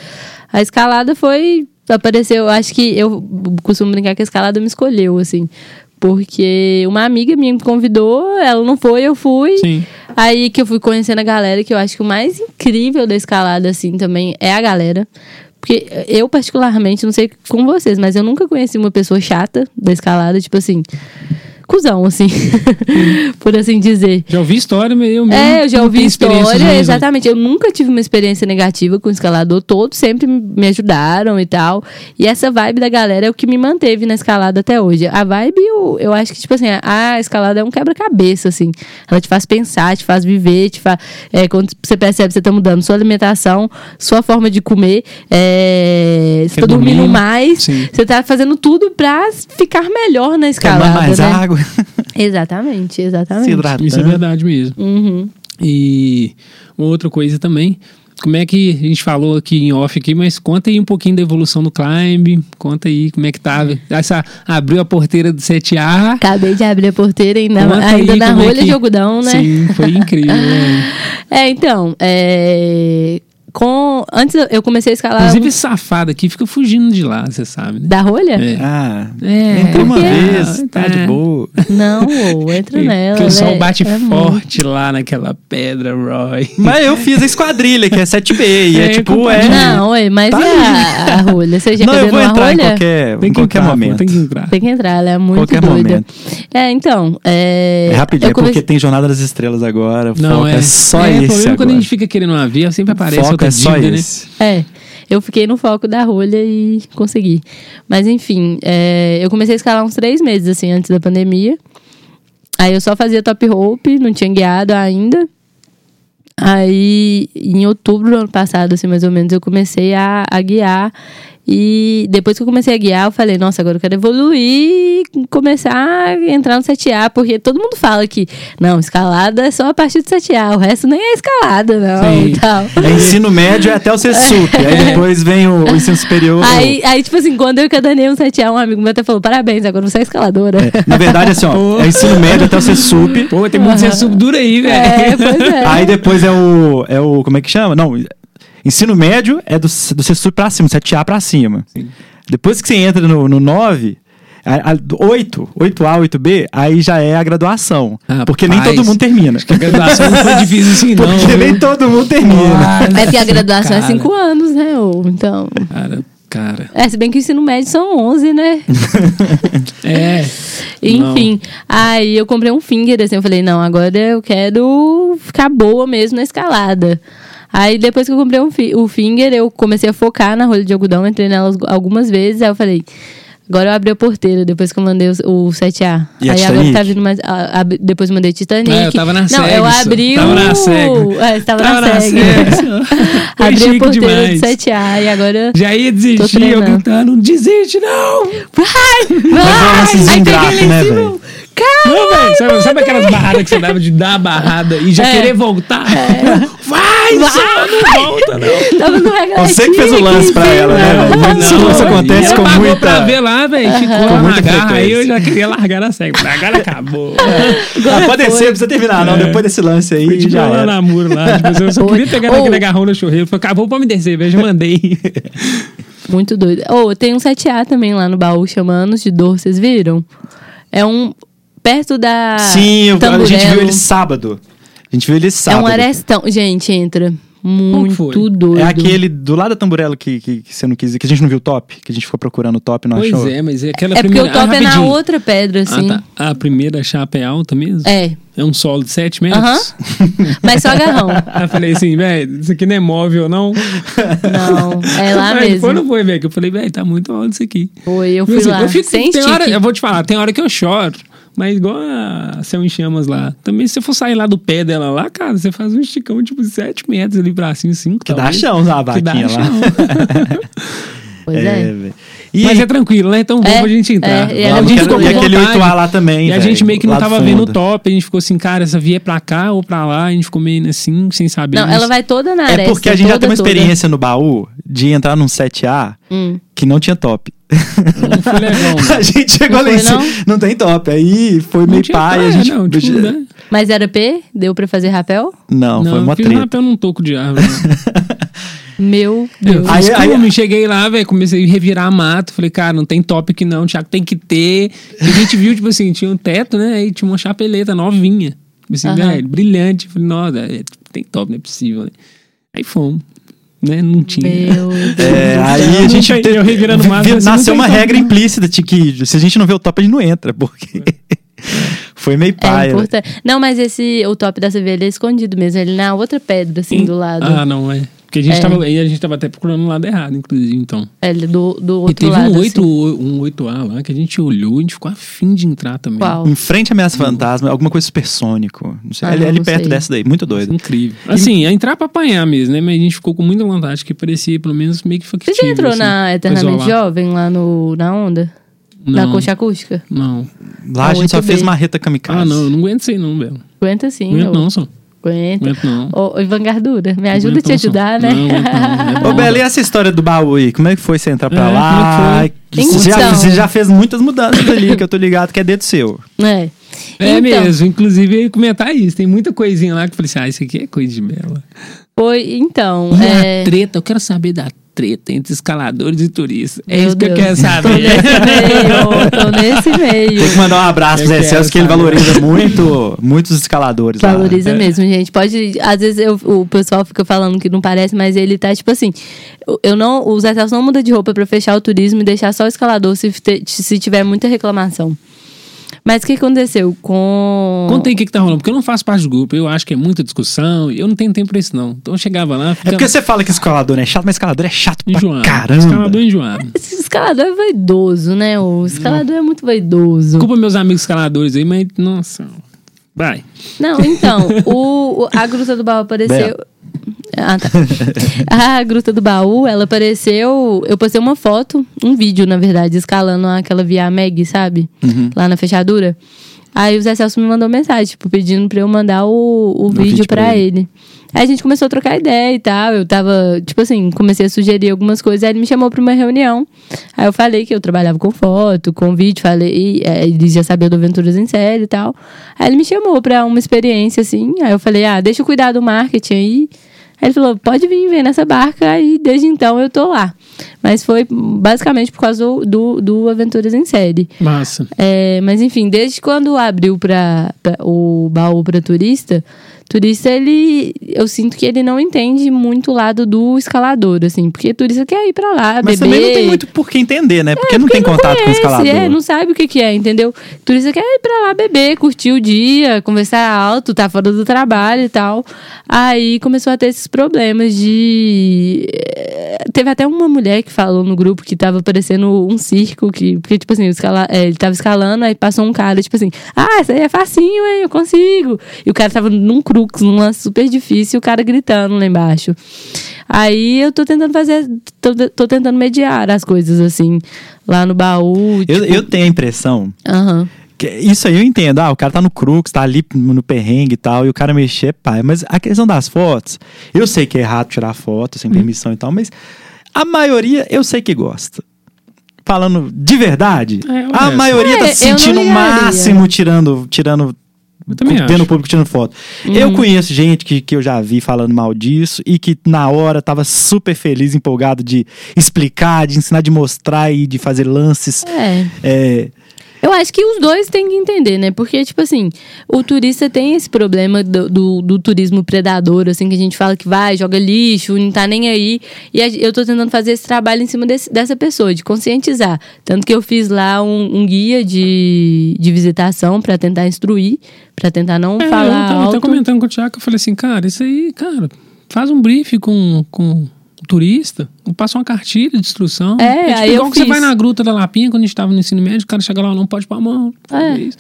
A escalada foi. Apareceu, eu acho que eu costumo brincar que a escalada me escolheu, assim. Porque uma amiga minha me convidou, ela não foi, eu fui. Sim. Aí que eu fui conhecendo a galera, que eu acho que o mais incrível da escalada, assim, também é a galera. Porque eu, particularmente, não sei com vocês, mas eu nunca conheci uma pessoa chata da escalada, tipo assim, cuzão, assim, *laughs* por assim dizer. Já ouvi história, eu mesmo É, eu já ouvi história, não. exatamente. Eu nunca tive uma experiência negativa com escalador, todos sempre me ajudaram e tal. E essa vibe da galera é o que me manteve na escalada até hoje. A vibe, eu, eu acho que, tipo assim, a, a escalada é um quebra-cabeça, assim. Ela te faz pensar, te faz viver, te faz. É, quando você percebe que você tá mudando sua alimentação, sua forma de comer, é, você tá dormindo dormir? mais, Sim. você tá fazendo tudo pra ficar melhor na escalada. Tomar mais né? água. *laughs* Exatamente, exatamente. Se hidratando. Isso é verdade mesmo. Uhum. E uma outra coisa também, como é que a gente falou aqui em off aqui, mas conta aí um pouquinho da evolução do climb, conta aí como é que tá. Essa abriu a porteira do 7A. Acabei de abrir a porteira ainda, Conta ainda aí na é rolha que- de algodão, né? Sim, foi incrível. né? *laughs* É, então, é, com antes eu- comecei a escalar Inclusive esse safado aqui fica fugindo de lá, você sabe, né? da rolha? É. Ah, É, entra uma vez, tá de É. boa. Não, ô, entra *laughs* nela. Porque o sol bate É muito. forte lá naquela pedra, Roy. Mas eu fiz a esquadrilha, que é 7B, e é, É, tipo, é... Não, ué, mas Tá e a, a rolha? Você já Não, eu vou entrar em rolha? qualquer, Tem em que qualquer entrar, momento. tem que entrar. Tem que entrar, ela é muito Qualquer doida. momento. É, então, é... É rapidinho, é porque tem Jornada das Estrelas agora, Não, é, só é, O problema é quando a agora. gente fica querendo uma via, sempre aparece foco outra é só dívida, né? esse. É, eu fiquei no foco da rolha e consegui. Mas enfim, é, eu comecei a escalar uns três meses, assim, antes da pandemia. Aí eu só fazia top rope, não tinha guiado ainda. Aí, em outubro do ano passado, assim, mais ou menos, eu comecei a, a guiar. E depois que eu comecei a guiar, eu falei, nossa, agora eu quero evoluir e começar a entrar no 7A, porque todo mundo fala que, não, escalada é só a partir do 7A, o resto nem é escalada, não, tal. É ensino médio é até o CSUP, *laughs* aí depois vem o, o ensino superior. Aí, aí, tipo assim, quando eu encadanei um 7A, um amigo meu até falou, parabéns, agora você é escaladora. É, na verdade, assim, ó, *laughs* é ensino médio até o CSUP, Pô, tem muito uhum. duro aí, velho. É, pois é. aí depois é o, é o, como é que chama? Não, ensino médio é do, do CSUP pra cima, 7A pra cima. Depois que você entra no, no 9... A, a, 8, 8A, 8B, aí já é a graduação. Rapaz, porque nem todo mundo termina. A graduação não foi difícil assim, *laughs* não. Porque viu? nem todo mundo termina. É porque a graduação é Cara. 5 anos, né? Ou, então. Cara, cara. É, se bem que o ensino médio são 11, né? *laughs* É. *laughs* Enfim. Aí eu comprei um finger, assim, eu falei, não, agora eu quero ficar boa mesmo na escalada. Aí depois que eu comprei um fi- o finger, eu comecei a focar na rolha de algodão, entrei nelas algumas vezes, aí eu falei. Agora eu abri a porteira depois que eu mandei o, o 7A. E a aí agora tá vindo mais. a- ab- depois eu mandei Titanic. É, eu tava na Não, eu abri Tava o. na SEG. É, você tava, Tava na na SEG. *laughs* Abri a porteira demais. do 7A e agora. Já ia desistir, eu gritando, desiste, não! Vai! Mas é lancezinho Aí peguei ele em né, cima, Não, velho, sabe, sabe aquelas barradas que você dava de dar a barrada e já É. querer voltar? Vai, Vai! só não volta, não. Tava no Você que fez o lance pra ela, né, velho? Isso, Não, isso acontece com muita... pra ver lá, velho, ficou Com lá na muita garra, aí eu já queria largar na seca. Agora acabou. *laughs* Ah, pode descer, não precisa terminar, não. É. Depois desse lance aí, Fui já era. na muro lá. Tipo, eu só queria pegar naquele agarrão no churreiro. Falei, acabou pra me descer, velho. Já mandei. *laughs* Muito doido. Oh, tem um 7A também lá no baú, chama Anos de Dor, vocês viram? É um. Perto da. Sim, eu- a gente viu ele sábado. A gente viu ele É sábado. um arestão. Gente, entra. Muito doido. É aquele do lado da Tamburello que, que, que você não quis, que a gente não viu o top, que a gente ficou procurando o top e não Pois achou. é, mas é aquela É porque primeira... o top ah, é na outra pedra, assim. Ah, tá. A primeira chapa é alta mesmo? É. É um solo de 7 metros? Aham. *laughs* Mas só agarrão. Aí eu falei assim, velho, isso aqui não é móvel, não. Não, é lá Aí mesmo. Foi, não foi, velho? Que eu falei, velho, tá muito alto isso aqui. Foi, eu fui Assim, lá. eu fico, sem tem hora, eu vou te falar, tem hora que eu choro. Mas igual a Céu em Chamas lá. Também se você for sair lá do pé dela lá, cara, você faz um esticão tipo 7 metros ali pra cima, 5 Que dá chão a vaquinha lá. *laughs* Pois é. velho. E, Mas é tranquilo, né? Então vamos É, a gente entrar. é, e a gente ficou com aquele vontade. 8A lá também, E a velho, gente meio que não tava vendo o top. A gente ficou assim, cara, essa via é pra cá ou pra lá. A gente ficou meio assim, sem saber. Não, Mas- ela vai toda na É aresta. porque a gente já toda, tem uma toda. experiência no baú de entrar num 7A Hum. que não tinha top. Não foi legal, *laughs* não. a gente chegou Não em foi, cima, não? não tem top. Aí foi Não meio pai, a praia, gente. não, *laughs* tipo, né? Mas era P? Deu pra fazer rapel? Não, foi Não, uma eu fiz um treta. rapel num toco de árvore. né? *laughs* Meu Eu Deus. Aí- aí- cheguei lá, velho, comecei a revirar mato. Falei, cara, não tem top aqui não, Thiago, tem que ter. E a gente viu, tipo assim, tinha um teto, né? Aí tinha uma chapeleta novinha. Tipo assim, Aham. velho, brilhante. Falei, nossa, é, tem top, não é possível, né? Aí fomos. Né? Não tinha. Meu *laughs* Deus. É, aí a gente teve- eu revirando vi- assim, não nasceu uma regra não. implícita de que se a gente não vê o top, a gente não entra, porque *laughs* foi meio É pai. importante. Não, mas esse, o top dessa velha é escondido mesmo. Ele na outra pedra, assim, do lado. Ah, não, é. Porque a gente, É. tava, a gente tava até procurando o lado errado, inclusive, então. Ele do, do E outro teve lado. um, 8, assim. um 8A lá que a gente olhou e a gente ficou afim de entrar também. Qual? Em frente à ameaça fantasma, alguma coisa supersônico. Não sei. Ah, ali, não, ali não perto sei. dessa daí, muito doido. Incrível. Assim, é entrar pra apanhar mesmo, né? Mas a gente ficou com muita vontade, que parecia pelo menos meio que Você já entrou assim, na Eternamente. Jovem lá no, na onda? Na Não. concha acústica? Não. Lá a Ah, gente só 8B. fez marreta kamikaze. Ah, não, eu não aguento isso aí não, Belo. Aguenta sim. Aguento eu- não, só. Aguenta. Aguento não. Ô, Ivan Gardura, me ajuda a Aguento te ajudar, né? Não, aguento não. É *laughs* Ô. Bela, e essa história do baú aí? Como é que foi você entrar pra É, lá? como é que foi? Você, já, Então. você já fez muitas mudanças ali, que eu tô ligado que é dedo seu. É. É Então, mesmo, inclusive eu ia comentar isso. Tem muita coisinha lá que eu falei assim: ah, isso aqui é coisa de Bela. Foi, então. E é... a treta, eu quero saber da treta entre escaladores e turistas. É isso que eu Deus. quero Tô saber. nesse meio, tô nesse meio. Tem que mandar um abraço pro Zé Celso, que ele valoriza muito muitos escaladores. lá. Valoriza É. mesmo, gente. Pode. Às vezes eu- o pessoal fica falando que não parece, mas ele tá tipo assim. eu- Eu não, o Zé Celso não muda de roupa pra fechar o turismo e deixar só o escalador se, te- se tiver muita reclamação. Mas o que aconteceu com. Conta aí o que, que tá rolando, porque eu não faço parte do grupo, eu acho que é muita discussão, e eu não tenho tempo pra isso, não. Então eu chegava lá, É ficava porque você fala que escalador não é chato, mas escalador é chato pra enjoado. caramba. Escalador enjoado. Esse escalador é vaidoso, né? O escalador é muito vaidoso. Desculpa meus amigos escaladores aí, mas, nossa. Vai. Não, então, *laughs* o, o- a Gruta do Baú apareceu. Ah, tá. *laughs* A Gruta do Baú, ela apareceu. Eu postei uma foto, um vídeo, na verdade, escalando aquela via Meg, sabe? Lá na fechadura. Aí o Zé Celso me mandou mensagem, tipo, pedindo pra eu mandar o, o vídeo, pra ele. ele. Aí a gente começou a trocar ideia e tal. Eu tava, tipo assim, comecei a sugerir algumas coisas. Aí ele me chamou pra uma reunião. Aí eu falei que eu trabalhava com foto, com vídeo. Falei, é, ele já sabia do Aventuras em Série e tal. Aí ele me chamou pra uma experiência, assim. Aí eu falei, ah, deixa eu cuidar do marketing aí. Aí ele falou, pode vir, vem nessa barca. Aí desde então eu tô lá. Mas foi basicamente por causa do, do, do Aventuras em Série. Massa. É, mas enfim, desde quando abriu pra, pra- o baú para turista, turista ele, eu sinto que ele não entende muito o lado do escalador, assim, porque turista quer ir pra lá, Mas beber. também não tem muito por que entender, né? Porque não tem Porque contato com o conhece, escalador. É, não sabe o que, que é, entendeu? Turista quer ir pra lá beber, curtir o dia, conversar alto, tá fora do trabalho e tal. Aí começou a ter esses problemas de. eh, Teve até uma mulher que falou no grupo que tava parecendo um circo, que, porque, tipo assim, escala... eh, ele tava escalando, aí passou um cara, tipo assim, ah, isso aí é facinho, hein? Eu consigo. E o cara tava num crux, num lance super difícil, e o cara gritando lá embaixo. Aí eu tô tentando fazer, tô, tô tentando mediar as coisas, assim, lá no baú. Eu, tipo- eu tenho a impressão. Aham. que isso aí eu entendo. Ah, o cara tá no crux, tá ali no perrengue e tal, e o cara mexer, pai. Mas a questão das fotos, eu sei que é errado tirar foto sem permissão e tal, mas a maioria eu sei que gosta. Falando de verdade, É, a maioria É, tá eu se sentindo o máximo tirando, tirando Eu também vendo acho. o público tirando foto. Uhum. Eu conheço gente que, que eu já vi falando mal disso e que na hora tava super feliz, empolgado de explicar, de ensinar, de mostrar e de fazer lances. É. É, Eu acho que os dois têm que entender, né? Porque, tipo assim, o turista tem esse problema do, do, do turismo predador, assim, que a gente fala que vai, joga lixo, não tá nem aí. E a- eu tô tentando fazer esse trabalho em cima desse- dessa pessoa, de conscientizar. Tanto que eu fiz lá um, um guia de, de visitação pra tentar instruir, pra tentar não É, falar eu tava até alto. comentando com o Thiago, eu falei assim, cara, isso aí, cara, faz um brief com, com o turista, passa uma cartilha de instrução. É, tipo, aí eu igual que você fiz. vai na gruta da Lapinha, quando a gente tava no ensino médio, o cara chega lá, não pode pôr a mão, É. gente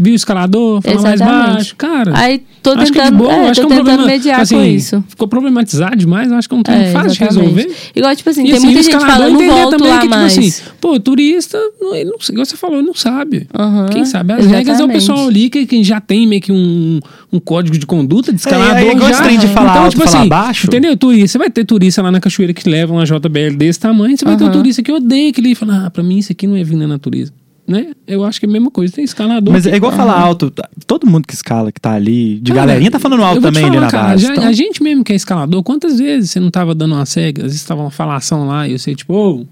viu o escalador, fala mais Exatamente. baixo, cara. Aí tô acho que é de tentando, boa, é, acho que é um tentando problema, mediar assim, com isso. Ficou problematizado demais, eu acho que é um tema É, fácil de exatamente. resolver. Igual, tipo assim, E tem assim, muita o gente escalador falando, não volto também lá que, mais. tipo assim, pô, turista, não- ele não, igual você falou, ele não sabe. Aham, Quem sabe as regras é o exatamente. pessoal ali que, que já tem meio que um, um código de conduta de escalador. é igual já. de falar alto, falar assim, baixo. Entendeu? Turista, você vai ter turista lá na cachoeira que leva uma JBL desse tamanho, você vai ter um turista que odeia aquele e fala, ah, pra mim isso aqui não é vir na natureza. Né? Eu acho que é a mesma coisa, tem escalador. Mas é igual falar alto. tá- Todo mundo que escala, que tá ali, de Cara, galerinha, tá falando alto também ali falar, na cara, base. já- então- A gente mesmo que é escalador, quantas vezes você não tava dando uma cega? Às vezes tava uma falação lá e eu sei, tipo, ô,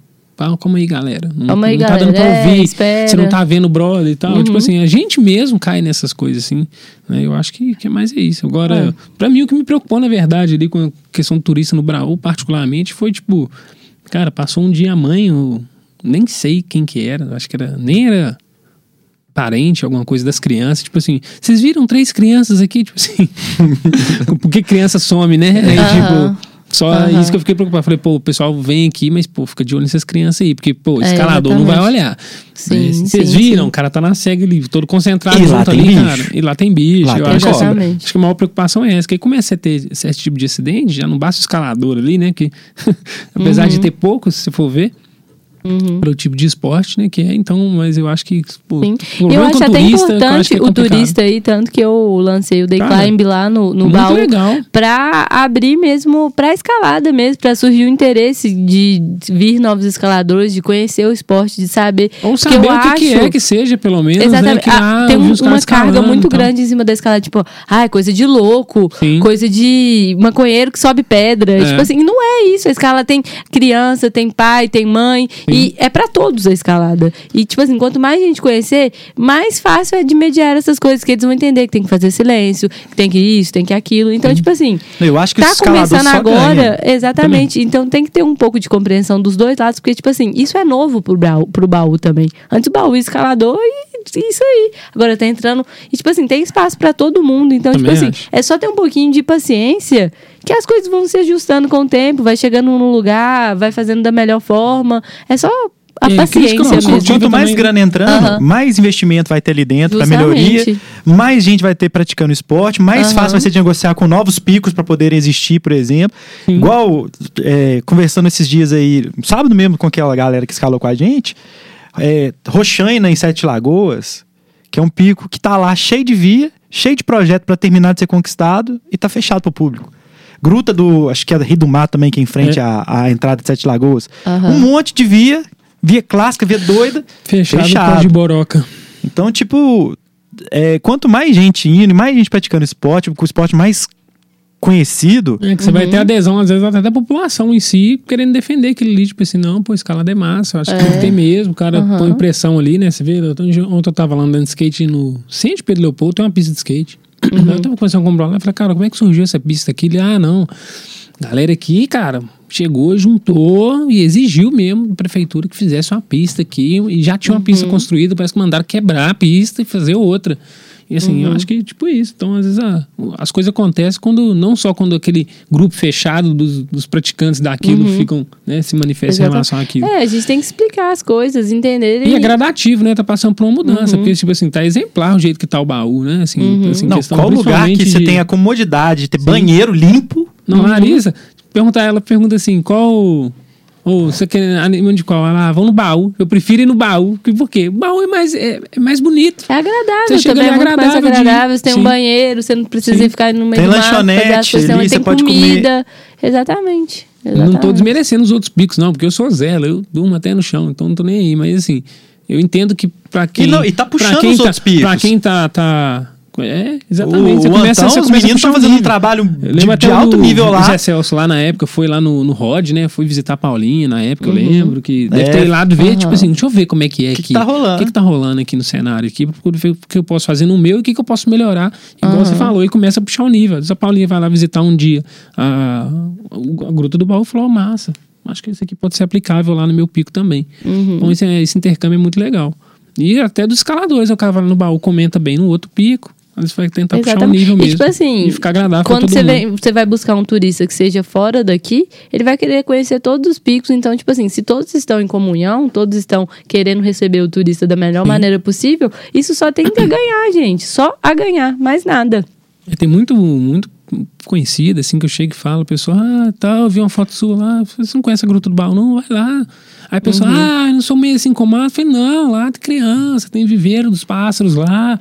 pá, calma aí, galera. Não, Calma aí, não tá dando pra galera, é, ouvir. espera. Você não tá vendo o brother e tal. Uhum. Tipo assim, a gente mesmo cai nessas coisas, assim. né? Eu acho que, que é mais é isso. Agora, É. pra mim, o que me preocupou, na verdade, ali com a questão do turista no Brasil, particularmente, foi, tipo, cara, passou um dia a mãe, eu nem sei quem que era, acho que era, nem era parente, alguma coisa das crianças, tipo assim, vocês viram três crianças aqui, tipo assim, *laughs* por que criança some, né? Aí, Aham. tipo, só Aham. isso que eu fiquei preocupado. Falei, pô, o pessoal vem aqui, mas, pô, fica de olho nessas crianças aí, porque, pô, É, escalador não vai olhar. Sim, sim, Vocês viram? sim. O cara tá na cega ali, todo concentrado E lá junto tem ali, bicho. cara. E lá tem bicho. Lá eu tem acho, Exatamente. acho que a maior preocupação é essa. Que aí começa a ter esse tipo de acidente, já não basta o escalador ali, né? Que *laughs* apesar Uhum. de ter poucos, se você for ver, pelo tipo de esporte, né? Que é, então, mas eu acho que. Pô, Sim. E eu acho até turista, que acho importante que é o turista aí, tanto que eu lancei o Day Cara, Climb lá no, no baú. legal. Pra abrir mesmo pra escalada mesmo, pra surgir o interesse de vir novos escaladores, de conhecer o esporte, de saber. Ou saber eu o que, que acho- é que seja, pelo menos. Exatamente. Né? Que, Ah, tem um- uma carga muito e tal. grande em cima da escalada, tipo, ah, é coisa de louco, Sim. coisa de maconheiro que sobe pedra. É. Tipo assim, não é isso. A escala tem criança, tem pai, tem mãe. E é pra todos a escalada. E, tipo assim, quanto mais gente conhecer, mais fácil é de mediar essas coisas, que eles vão entender que tem que fazer silêncio, que tem que isso, tem que aquilo. Então, tipo assim, Eu acho que tá começando agora, ganham. exatamente. Então tem que ter um pouco de compreensão dos dois lados, porque, tipo assim, isso é novo pro baú, pro baú também. Antes o baú escalador e isso aí. Agora tá entrando. E, tipo assim, tem espaço pra todo mundo. Então, Também tipo assim, acho. é só ter um pouquinho de paciência que as coisas vão se ajustando com o tempo, vai chegando num lugar, vai fazendo da melhor forma. É só a É, paciência mesmo. Quanto mais também. grana entrando, mais investimento vai ter ali dentro para melhoria, mais gente vai ter praticando esporte, mais fácil vai ser de negociar com novos picos para poderem existir, por exemplo. Igual é, conversando esses dias aí, sábado mesmo com aquela galera que escalou com a gente, é, Roxaina em Sete Lagoas, que é um pico que tá lá cheio de via, cheio de projeto para terminar de ser conquistado e tá fechado pro público. Gruta do, acho que é da Rio do Mar também, que é em frente É. à, à entrada de Sete Lagoas. Aham. Um monte de via, via clássica, via doida, Fechado, Fechado. de boroca. então, tipo, é, quanto mais gente indo, mais gente praticando esporte, com o esporte mais conhecido, É que você vai ter adesão, às vezes, até da população em si, querendo defender aquele ali, tipo assim, não, pô, escalada é massa, eu acho que tem mesmo, o cara Aham. põe pressão ali, né? Você vê, ontem eu tava lá andando de skate no centro de Pedro Leopoldo, tem uma pista de skate. Eu tava conversando com o Bruno eu falei, cara, como é que surgiu essa pista aqui? Ele, ah, não, galera aqui, cara, chegou, juntou e exigiu mesmo da prefeitura que fizesse uma pista aqui, e já tinha uma pista construída, parece que mandaram quebrar a pista e fazer outra. E assim, eu acho que tipo isso. Então, às vezes, a- as coisas acontecem quando, não só quando aquele grupo fechado dos, dos praticantes daquilo ficam, né, se manifestam em relação àquilo. É, a gente tem que explicar as coisas, entender. E é gradativo, né? Tá passando por uma mudança. Porque, tipo assim, tá exemplar o jeito que tá o baú, né? Assim, assim não, questão qual lugar que você de- tem a comodidade de ter banheiro limpo? Não, a Larissa, perguntar ela, pergunta assim, qual. Ou você quer anima de qual? Ah, vão no baú. Eu prefiro ir no baú. Por quê? O baú é mais, é, é mais bonito. É agradável Você chega também, é ali muito mais agradável de- agradável. Você tem Sim. um banheiro, você não precisa Sim. ficar no meio Tem do mato, lanchonete fazer as coisas, ali, tem você pode comida. Exatamente. Não tô exatamente. desmerecendo os outros picos, não, porque eu sou zela, eu durmo até no chão, então não tô nem aí. Mas assim, eu entendo que pra quem. E não- e tá puxando quem os tá, outros picos. Pra quem tá. tá é, exatamente. O, você o começa, Antão, você os meninos estão o fazendo um trabalho de, de alto o, nível O lá. Zé Celso lá na época foi lá no, no Rod, né? Foi visitar a Paulinha na época, eu lembro. Que deve É. ter ido lá ver, Aham. tipo assim, deixa eu ver como é que é Que que aqui. tá rolando? O que, que tá rolando aqui no cenário aqui, o que eu posso fazer no meu e o que, que eu posso melhorar. Igual você falou, e começa a puxar o nível. A Paulinha vai lá visitar um dia a, a Gruta do Baú e falou, "Ó, massa. Acho que isso aqui pode ser aplicável lá no meu pico também. Então esse, esse intercâmbio é muito legal. E até dos escaladores, o cara vai lá no baú, comenta bem no outro pico. Você vai tentar puxar o Exatamente. nível E, mesmo. tipo assim, E ficar agradável Quando você, vem, você vai buscar um turista que seja fora daqui, ele vai querer conhecer todos os picos. Então, tipo assim, se todos estão em comunhão, todos estão querendo receber o turista da melhor maneira possível, isso só tem que a ganhar, gente. Só a ganhar, mais nada. E Tem muito, muito conhecida, assim, que eu chego e falo, a pessoa, ah, tá, eu vi uma foto sua lá, você não conhece a Gruta do Baú? Não, vai lá. Aí a pessoa, Uhum. ah, eu não sou meio assim como Eu falei, não, lá tem criança, tem viveiro dos pássaros lá,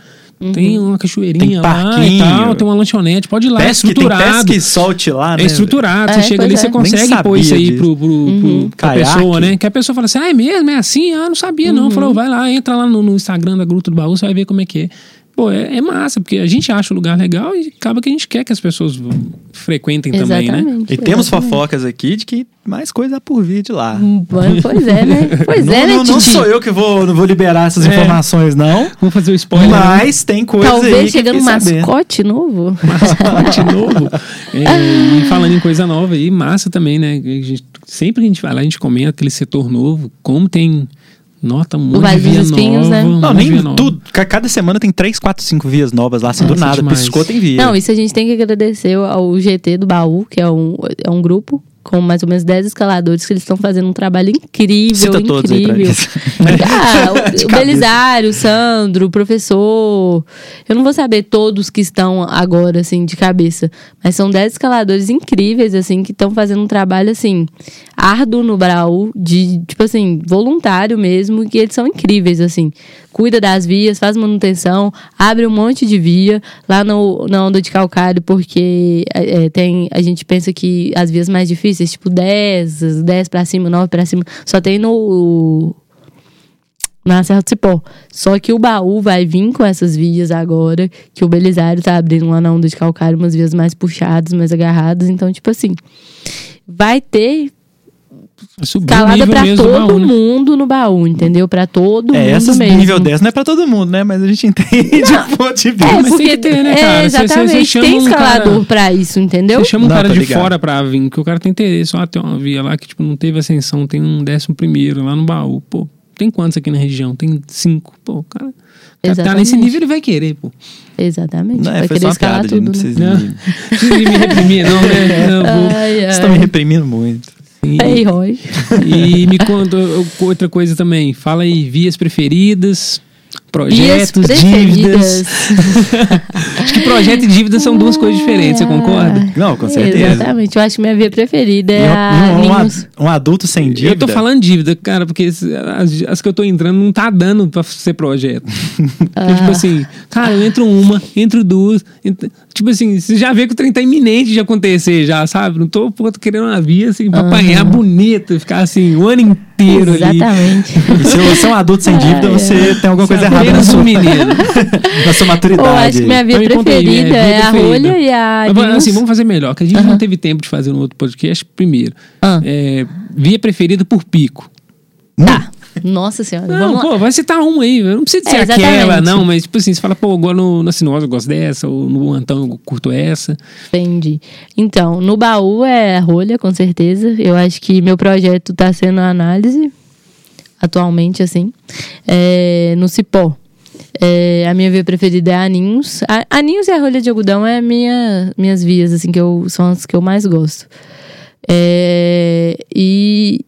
tem uma cachoeirinha Tem lá e parquinho. tal, tem uma lanchonete, pode ir lá, é Pesca, tem estruturado. e solte lá, né? É estruturado, É, você chega ali, é. você consegue pôr isso aí disso. pro, pro, pro, pra pessoa, né? Que a pessoa fala assim, ah, é mesmo? É assim? Ah, não sabia não. Falou, vai lá, entra lá no, no Instagram da Gruta do Baú, você vai ver como é que é. Pô, é, é massa, porque a gente acha o lugar legal e acaba que a gente quer que as pessoas frequentem também, né? Exatamente. E temos exatamente. fofocas aqui de que mais coisa por vir de lá. Hum, Pois é, né? *laughs* Pois não, é, né, não, não sou eu que vou, não vou liberar essas É. informações, não. Vamos fazer o spoiler. né? Mas tem coisa aí Talvez que chegando eu um mascote novo. *laughs* mascote novo. É, e falando em coisa nova aí, massa também, né? A gente- sempre que a gente vai lá, a gente comenta aquele setor novo, como tem nota muito Vale de dos via Espinhos, nova. né? um Não, monte nem tudo. Ca- Cada semana tem três, quatro, cinco vias novas lá, assim, do Nossa, nada. demais. Piscou, tem via. Não, isso a gente tem que agradecer ao GT do Baú, que é um, é um grupo com mais ou menos 10 escaladores que eles estão fazendo um trabalho incrível, Cita todos aí pra incrível. Ah, *laughs* o, o. Belisário, o Sandro, o professor. Eu não vou saber todos que estão agora, assim, de cabeça. Mas são 10 escaladores incríveis, assim, que estão fazendo um trabalho, assim, árduo no Brau, de, tipo assim, voluntário mesmo, que eles são incríveis, assim. Cuida das vias, faz manutenção, abre um monte de via lá no, na onda de calcário, porque é, tem, a gente pensa que as vias mais difíceis, tipo 10, 10 pra cima, 9 pra cima, só tem no na Serra do Cipó. Só que o baú vai vir com essas vias agora, que o Belisário tá abrindo lá na onda de calcário umas vias mais puxadas, mais agarradas. Então, tipo assim, vai ter Subir o calada nível pra todo baú, né? mundo no baú, entendeu? Pra todo É, mundo essas mesmo. nível 10 não é pra todo mundo, né? Mas a gente *laughs* entende o ponto de vista. É, tem porque que ter, né, é, cara? Você- você- você exatamente. chama tem um cara- escalador pra isso, entendeu? Você chama um Não, cara de ligado. fora pra vir, porque o cara tem interesse. Ó, tem uma via lá que, tipo, não teve ascensão, tem um décimo primeiro lá no baú. Pô, tem quantos aqui na região? Tem cinco. Pô, o cara, o cara tá nesse Exatamente. nível, ele vai querer, pô. Exatamente. Não, é, vai foi querer só uma gente. Não tudo. né? precisa Não. *laughs* me reprimir, não, né? *laughs* Não, vou- Ai, Vocês estão me reprimindo muito. Ei, Roy. E me conta outra coisa também. Fala aí, vias preferidas, projetos, dívidas. *laughs* Acho que projeto e dívida são duas coisas diferentes, você concorda? Não, com certeza. Exatamente. Eu acho que minha via preferida é E um- a um, um, um adulto sem dívida. Eu tô falando dívida, cara, porque as, as que eu tô entrando não tá dando pra ser projeto. *laughs* Porque, tipo assim, cara, eu entro uma, entro duas. entro- tipo assim, você já vê que o trem tá iminente de acontecer já, sabe? Não tô, pô, tô querendo uma via assim, pra apanhar bonito, ficar assim, o ano inteiro ali. Exatamente. E se você é um adulto sem dívida, Ai, você tem alguma coisa Você é errada apenas um menino. *laughs* na sua maturidade. Eu acho que minha via conta aí, preferida minha via é a rolha e a Mas, assim, vamos fazer melhor, que a gente não teve tempo de fazer no outro podcast primeiro. Ah. É, via preferida por pico. Tá. Nossa senhora. Não, vamos lá. pô, vai citar uma aí. Não precisa ser É, aquela, não, mas tipo assim, você fala, pô, agora no, na sinuosa eu gosto dessa, ou no Antão eu curto essa. Entendi. Então, no baú é a rolha, com certeza. Eu acho que meu projeto tá sendo a análise, atualmente, assim. É, no cipó. É, a minha via preferida é a Aninhos. A, Aninhos e a rolha de algodão é minha, minhas vias, assim, que eu, são as que eu mais gosto. É, e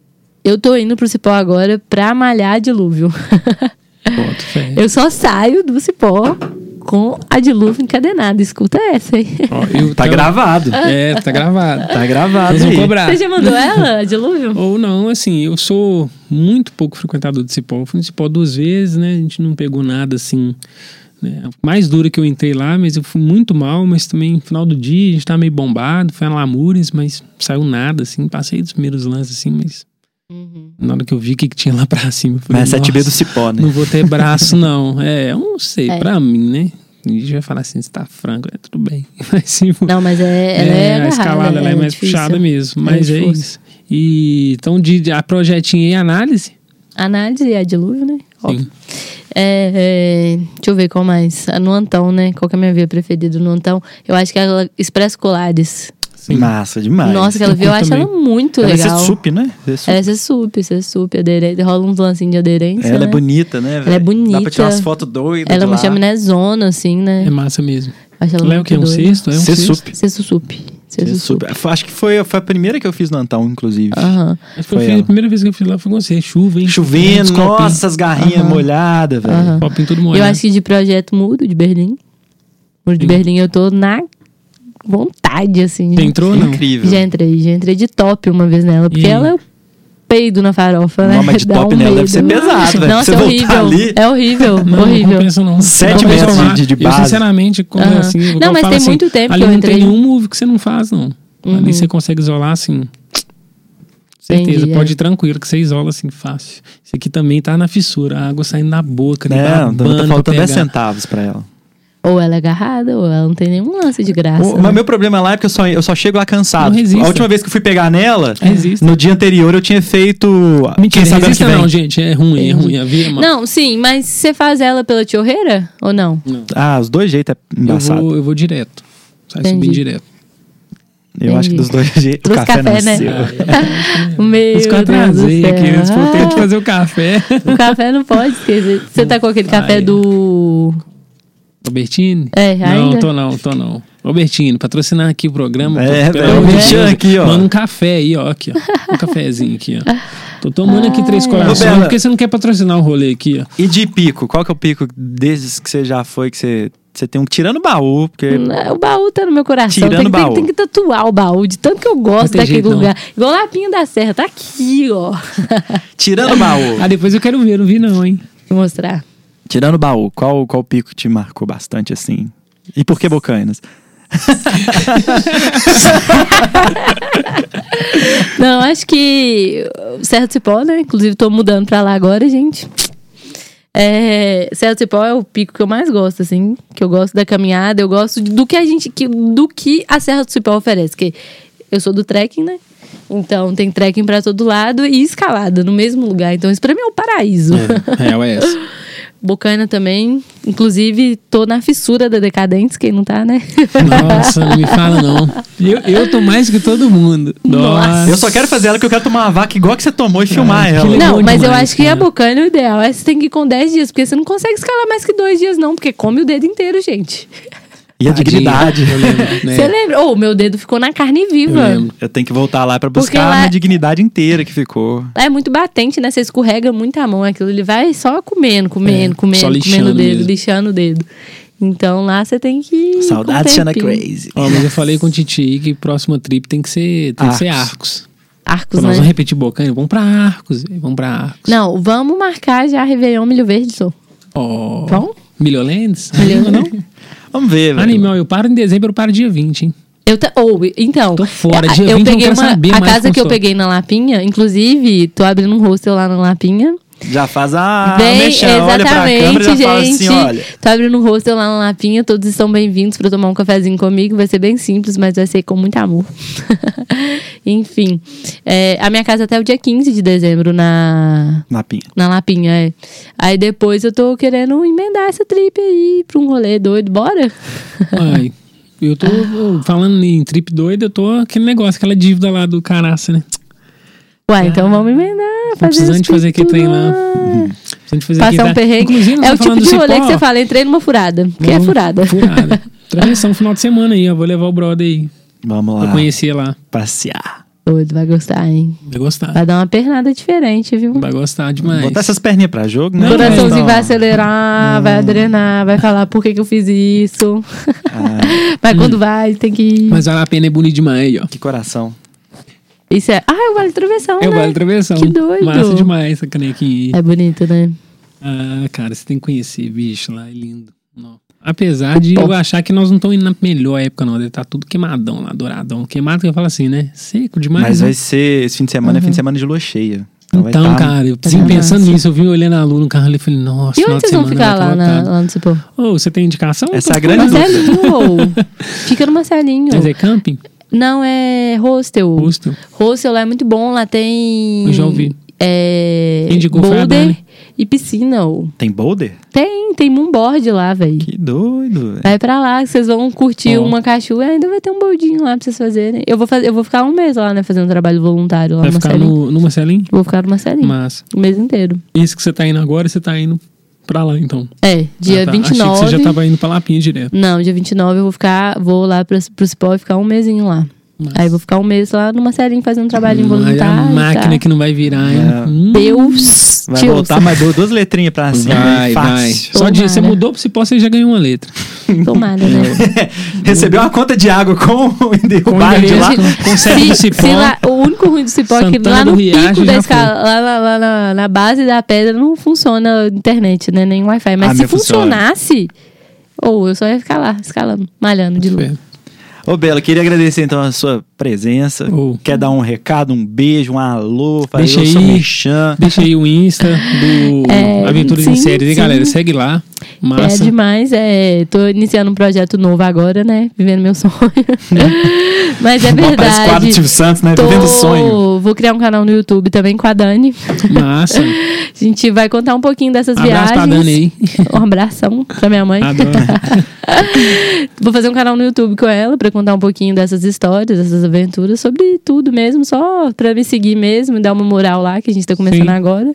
eu tô indo pro cipó agora pra malhar dilúvio. *laughs* Eu só saio do cipó com a dilúvio encadenada. Escuta essa, hein? Ó, eu Tá gravado. É, tá gravado. Tá gravado vamos aí. cobrar. Você já mandou ela, a dilúvio? Ou não, assim, eu sou muito pouco frequentador de cipó. Eu fui no cipó duas vezes, né? A gente não pegou nada assim. Né? Mais dura que eu entrei lá, mas eu fui muito mal. Mas também no final do dia a gente tava meio bombado. Foi a Lamures, mas saiu nada, assim. Passei dos primeiros lances, assim, mas. Na hora que eu vi o que, que tinha lá pra cima, eu falei, Mas é 7B do "Nossa, cipó, né? Não vou ter braço, não. *laughs* É, eu não sei, É. pra mim, né? A gente vai falar assim, você tá franco, é tudo bem. *laughs* Mas, tipo, Não, mas é, ela é, a agarrada, escalada ela é, mais difícil. puxada mesmo. Mas é, isso. E então, de, a projetinho e análise? Análise e a dilúvio, né? Óbvio. Sim. É, é, deixa eu ver qual mais. A No Antão, né? Qual que é a minha via preferida no Antão? Eu acho que é aquela Expresso Colares. Sim. Massa demais. Nossa, aquela eu via eu acho ela muito Ela é legal. sup, né? É sup. Essa é sup, essa é sup, aderente, rola uns lancinhos de aderência. Ela né? é bonita, né? velho? é bonita. Dá pra tirar umas fotos doidas. Ela é uma chaminézona, assim, né? É massa mesmo. Acho ela Ela é o quê? Um sexto? É um Ser sexto? sup. Sexto sup. Sexto Ser sup. sup. Foi- Acho que foi, foi a primeira que eu fiz no Antão, inclusive. Acho que eu Foi fiz- ela. a primeira vez que eu fui lá foi com você. Chuva, hein? Chovendo, copinhos. nossa, as garrinhas Aham. molhadas, velho. Aham. Copinho todo Eu molhado. acho que de projeto Muro de Berlim. Muro de Sim. Berlim eu tô na vontade, assim. Você entrou ou não? Incrível. Já entrei, já entrei de top uma vez nela, porque E- ela é o peido na farofa, né? Não, mas de *laughs* Dá top um nela medo. deve ser pesado, velho. Nossa, é horrível. ali- É horrível, Não, horrível. não compensa não. Sete Não metros compensa de- não. de Eu, base. sinceramente, quando Aham. é assim... Não, eu mas tem assim, muito tempo ali que eu não entrei. tem nenhum move que você não faz, não. Ali você consegue isolar, assim... Certeza, Entendi, é. pode ir tranquilo, que você isola assim fácil. Isso aqui também tá na fissura, a água saindo na boca, ali, Não, tá faltando 10 pegar. centavos pra ela. Ou ela é agarrada, ou ela não tem nenhum lance de graça. O- né? Mas meu problema lá é que eu só, eu só chego lá cansado. Não. A última vez que eu fui pegar nela, Resista. no dia anterior eu tinha feito. Mentira, quem sabe ano que resista não, gente. É ruim, é Entendi. ruim. A via é. Não, sim, mas você faz ela pela tiorreira ou não? Ah, os dois jeitos é eu, embaçado. vou, eu vou direto. Sai Entendi. subindo direto. Eu acho que dos dois jeitos. Trouxe o café, café, né? nasceu. *laughs* Meu Isso que eu aqui. Vão ter que *laughs* fazer o café. O café não pode esquecer. Você tá com aquele café Ai. do. Robertine? É, Não, ainda? tô não, tô não. Ô, Bertino, patrocinar aqui o programa. É, pô, Deus. aqui, ó. Manda um café aí, ó. Aqui, ó. Um cafezinho aqui, ó. Tô tomando aqui três Ô, corações. Bela. Por que você não quer patrocinar o rolê aqui, ó? E de pico? Qual que é o pico desses que você já foi, que você, você tem um... Tirando o baú, porque... Não, O baú tá no meu coração. Tirando Tem, o tem- baú. tem que tatuar o baú, de tanto que eu gosto Não daquele jeito, não. lugar. Igual Lapinha da Serra, tá aqui, ó. Tirando o baú. Ah, depois eu quero ver, não vi não, hein? Vou mostrar. Tirando o baú, qual, qual pico te marcou bastante, assim? E por que Bocanas? *laughs* Não, acho que Serra do Cipó, né? Inclusive, tô mudando pra lá agora, gente. É, Serra do Cipó é o pico que eu mais gosto, assim. Que eu gosto da caminhada, eu gosto do que a gente. que- do que a Serra do Cipó oferece. Que eu sou do trekking, né? Então tem trekking pra todo lado e escalada no mesmo lugar. Então isso pra mim é o paraíso. É, é essa. *laughs* Bocaina também. Inclusive, tô na fissura da Decadentes, quem não tá, né? *laughs* Nossa, não me fala não. Eu, eu tô mais que todo mundo. Nossa. Eu só quero fazer ela que eu quero tomar uma vaca igual que você tomou e filmar que ela. Não, mas eu demais, acho que a cara. Bocaina o ideal é você tem que ir com 10 dias, porque você não consegue escalar mais que dois dias, não, porque come o dedo inteiro, gente. E a dignidade. Eu lembro, *laughs* né? Você lembra? Oh, meu dedo ficou na carne Eu viva. lembro. Eu tenho que voltar lá pra Porque buscar lá- a minha dignidade inteira que ficou. Lá é muito batente, né? Você escorrega muito a mão, aquilo ele vai só comendo, comendo, É, comendo, só comendo o dedo, mesmo. lixando o dedo. Então lá você tem que. Xana tempinho. Crazy. Ó, mas eu falei com o Titi que próxima trip tem que ser, tem que ser Arcos. Arcos. Arcos, Nós né? vamos repetir Bocaina, vamos pra Arcos, vamos pra Arcos. Não, vamos marcar já Réveillon Milho Verde, só. Ó, Vamos? Milholands? Milho- Anima, não? Vamos ver, velho. Animal, eu paro em dezembro, eu paro dia 20, hein? Eu ta... ou, então. Tô fora, eu- dia eu 20 eu peguei quero uma. saber a casa que eu peguei na Lapinha, inclusive, tô abrindo um hostel lá na Lapinha. Já faz a Vem, mexão, olha pra exatamente, câmera e já gente. fala assim, olha. Tô abrindo um hostel lá na Lapinha, todos estão bem-vindos pra tomar um cafezinho comigo. Vai ser bem simples, mas vai ser com muito amor. *laughs* Enfim, é, a minha casa até o dia 15 de dezembro na, Lapinha. na Lapinha, é. Aí depois eu tô querendo emendar essa trip aí pra um rolê doido. Bora? *laughs* Ai, eu tô falando em trip doido, eu tô aquele negócio, aquela dívida lá do caraça, né? Uai, então vamos emendar. Fazer precisando de fazer aquele tudo trem lá. Precisando de fazer aqui, Passar um tá? perrengue. É o tipo de rolê cipó, que você fala, entrei numa furada. Que é furada. *laughs* Furada. Transição final de semana aí, ó. Vou levar o brother aí Vamos pra lá. conhecer lá. Passear. Doido, vai gostar, hein? Vai gostar. Vai dar uma pernada diferente, viu? Vai gostar demais. Botar essas perninhas pra jogo, né? Não, Coraçãozinho Então, vai acelerar, vai drenar, vai falar por que, que eu fiz isso. *laughs* Mas quando vai, tem que ir. Mas vale a pena, é bonito demais aí, ó. Que coração. Isso é. Ah, é o Vale Travessão. É o né? Vale Travessão. Que doido. Massa demais essa canequinha. É bonito, né? Ah, cara, você tem que conhecer, bicho, lá é lindo. Não. Apesar de eu achar que nós não estamos indo na melhor época, não. Deve estar tudo queimadão lá, douradão. Queimado que eu falo assim, né? Seco demais. Mas né? vai ser, esse fim de semana é fim de semana de lua cheia. Então, tá- cara, eu Tá vim pensando nisso. Eu vim olhando a lua no carro ali e falei, nossa, E final onde de vocês vão semana ficar vai lá, tá na, lá no Cipó? Ô, você tem indicação? Essa é a grande. Marcelinho. ou- Fica no Marcelinho. Mas é camping? Não, é hostel. Hostel. Hostel lá é muito bom. Lá tem. Eu já ouvi. É. A boulder e piscina. ô. Tem boulder? Tem, tem moonboard lá, velho. Que doido, velho. Vai pra lá, que vocês vão curtir Ó. uma cachoeira e ainda vai ter um boldinho lá pra vocês fazerem. Eu vou, fazer, eu vou ficar um mês lá, né, fazendo trabalho voluntário lá Vai no ficar Marcelinho. no, no Marcelinho? Vou ficar no Marcelinho. Massa. O mês inteiro. Esse que você tá indo agora, você tá indo pra lá, então. É, dia Ah, tá. 29. Achei que você já tava indo pra Lapinha direto. Não, dia 29 eu vou ficar, vou lá pro, pro Cipó e ficar um mesinho lá. Massa. Aí eu vou ficar um mês lá no Marcelinho fazendo trabalhinho Hum, aí voluntário. a máquina tá? que não vai virar, hein? É. Hum. Deus! Vai Deus. voltar mais du- duas letrinhas pra cima. Vai, vai. Fácil. Só de você mudou pro cipó, você já ganhou uma letra. Tomara, né? *laughs* Recebeu uma conta de água com o *laughs* Com bairro de lá. com Se- cipó. se lá- o único ruim do Cipó é que lá no Riacho pico da escala, lá, lá- lá na, na base da pedra não funciona a internet, né? Nem Wi-Fi. Mas Ah, se meu funciona. funcionasse, ou eu só ia ficar lá, escalando, malhando de luz. Ô, Bela, queria agradecer então a sua presença. Ô. Quer dar um recado, um beijo, um alô, fazer Deixa o aí. merchan. Deixa aí o Insta do *laughs* É, Aventuras em sim, Séries, hein, sim. galera? Segue lá. É Massa. demais, é. Tô iniciando um projeto novo agora, né? Vivendo meu *laughs* sonho. Mas é quadro verdade. Silvio Santos, né? Tô- Vivendo sonho. Vou criar um canal no YouTube também com a Dani. Massa. *laughs* A gente vai contar um pouquinho dessas Abraço viagens. pra Dani aí. Um abração pra minha mãe. Adoro. Vou fazer um canal no YouTube com ela pra contar um pouquinho dessas histórias, dessas aventuras, sobre tudo mesmo, só pra me seguir mesmo dar uma moral lá, que a gente tá começando Sim. agora.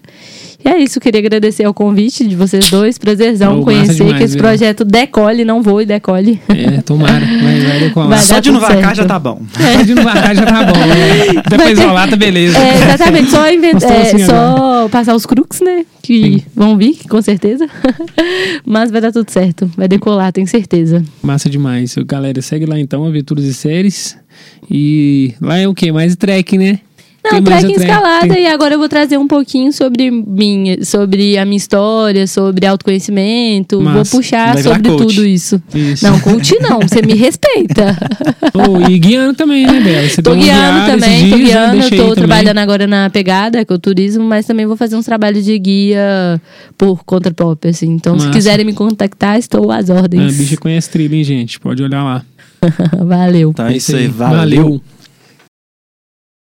E é isso, queria agradecer ao convite de vocês dois. Prazerzão Oh, conhecer demais, que esse viu? projeto decole, não voe, decole. É, tomara. *laughs* Vai, vai decolar. Vai Só de não vacar já tá bom. Só de não vacar já tá bom. Né? *laughs* Vai ter- isolar tá beleza. É, exatamente, só, invent... É, assim só passar os crux, né? Que vão vir, com certeza. *laughs* Mas vai dar tudo certo. Vai decolar, tenho certeza. Massa demais. Galera, segue lá então, Aventuras e Séries. E lá é o quê? Mais track, né? Não, trekking escalada tem- e agora eu vou trazer um pouquinho sobre minha, sobre a minha história, sobre autoconhecimento. Massa. Vou puxar sobre coach. tudo isso. Isso. Não, coach não, você me respeita. *laughs* Oh, e guiando também, né, Bela? Você tô guiando também, tô dias, né? guiando, Deixa aí tô também. trabalhando agora na pegada, que é o turismo, mas também vou fazer uns trabalhos de guia por conta própria, assim. Então, Massa. se quiserem me contactar, estou às Ah, A ordens. bicha conhece trilha, hein, gente? Pode olhar lá. *laughs* Valeu. É isso aí, valeu. Valeu.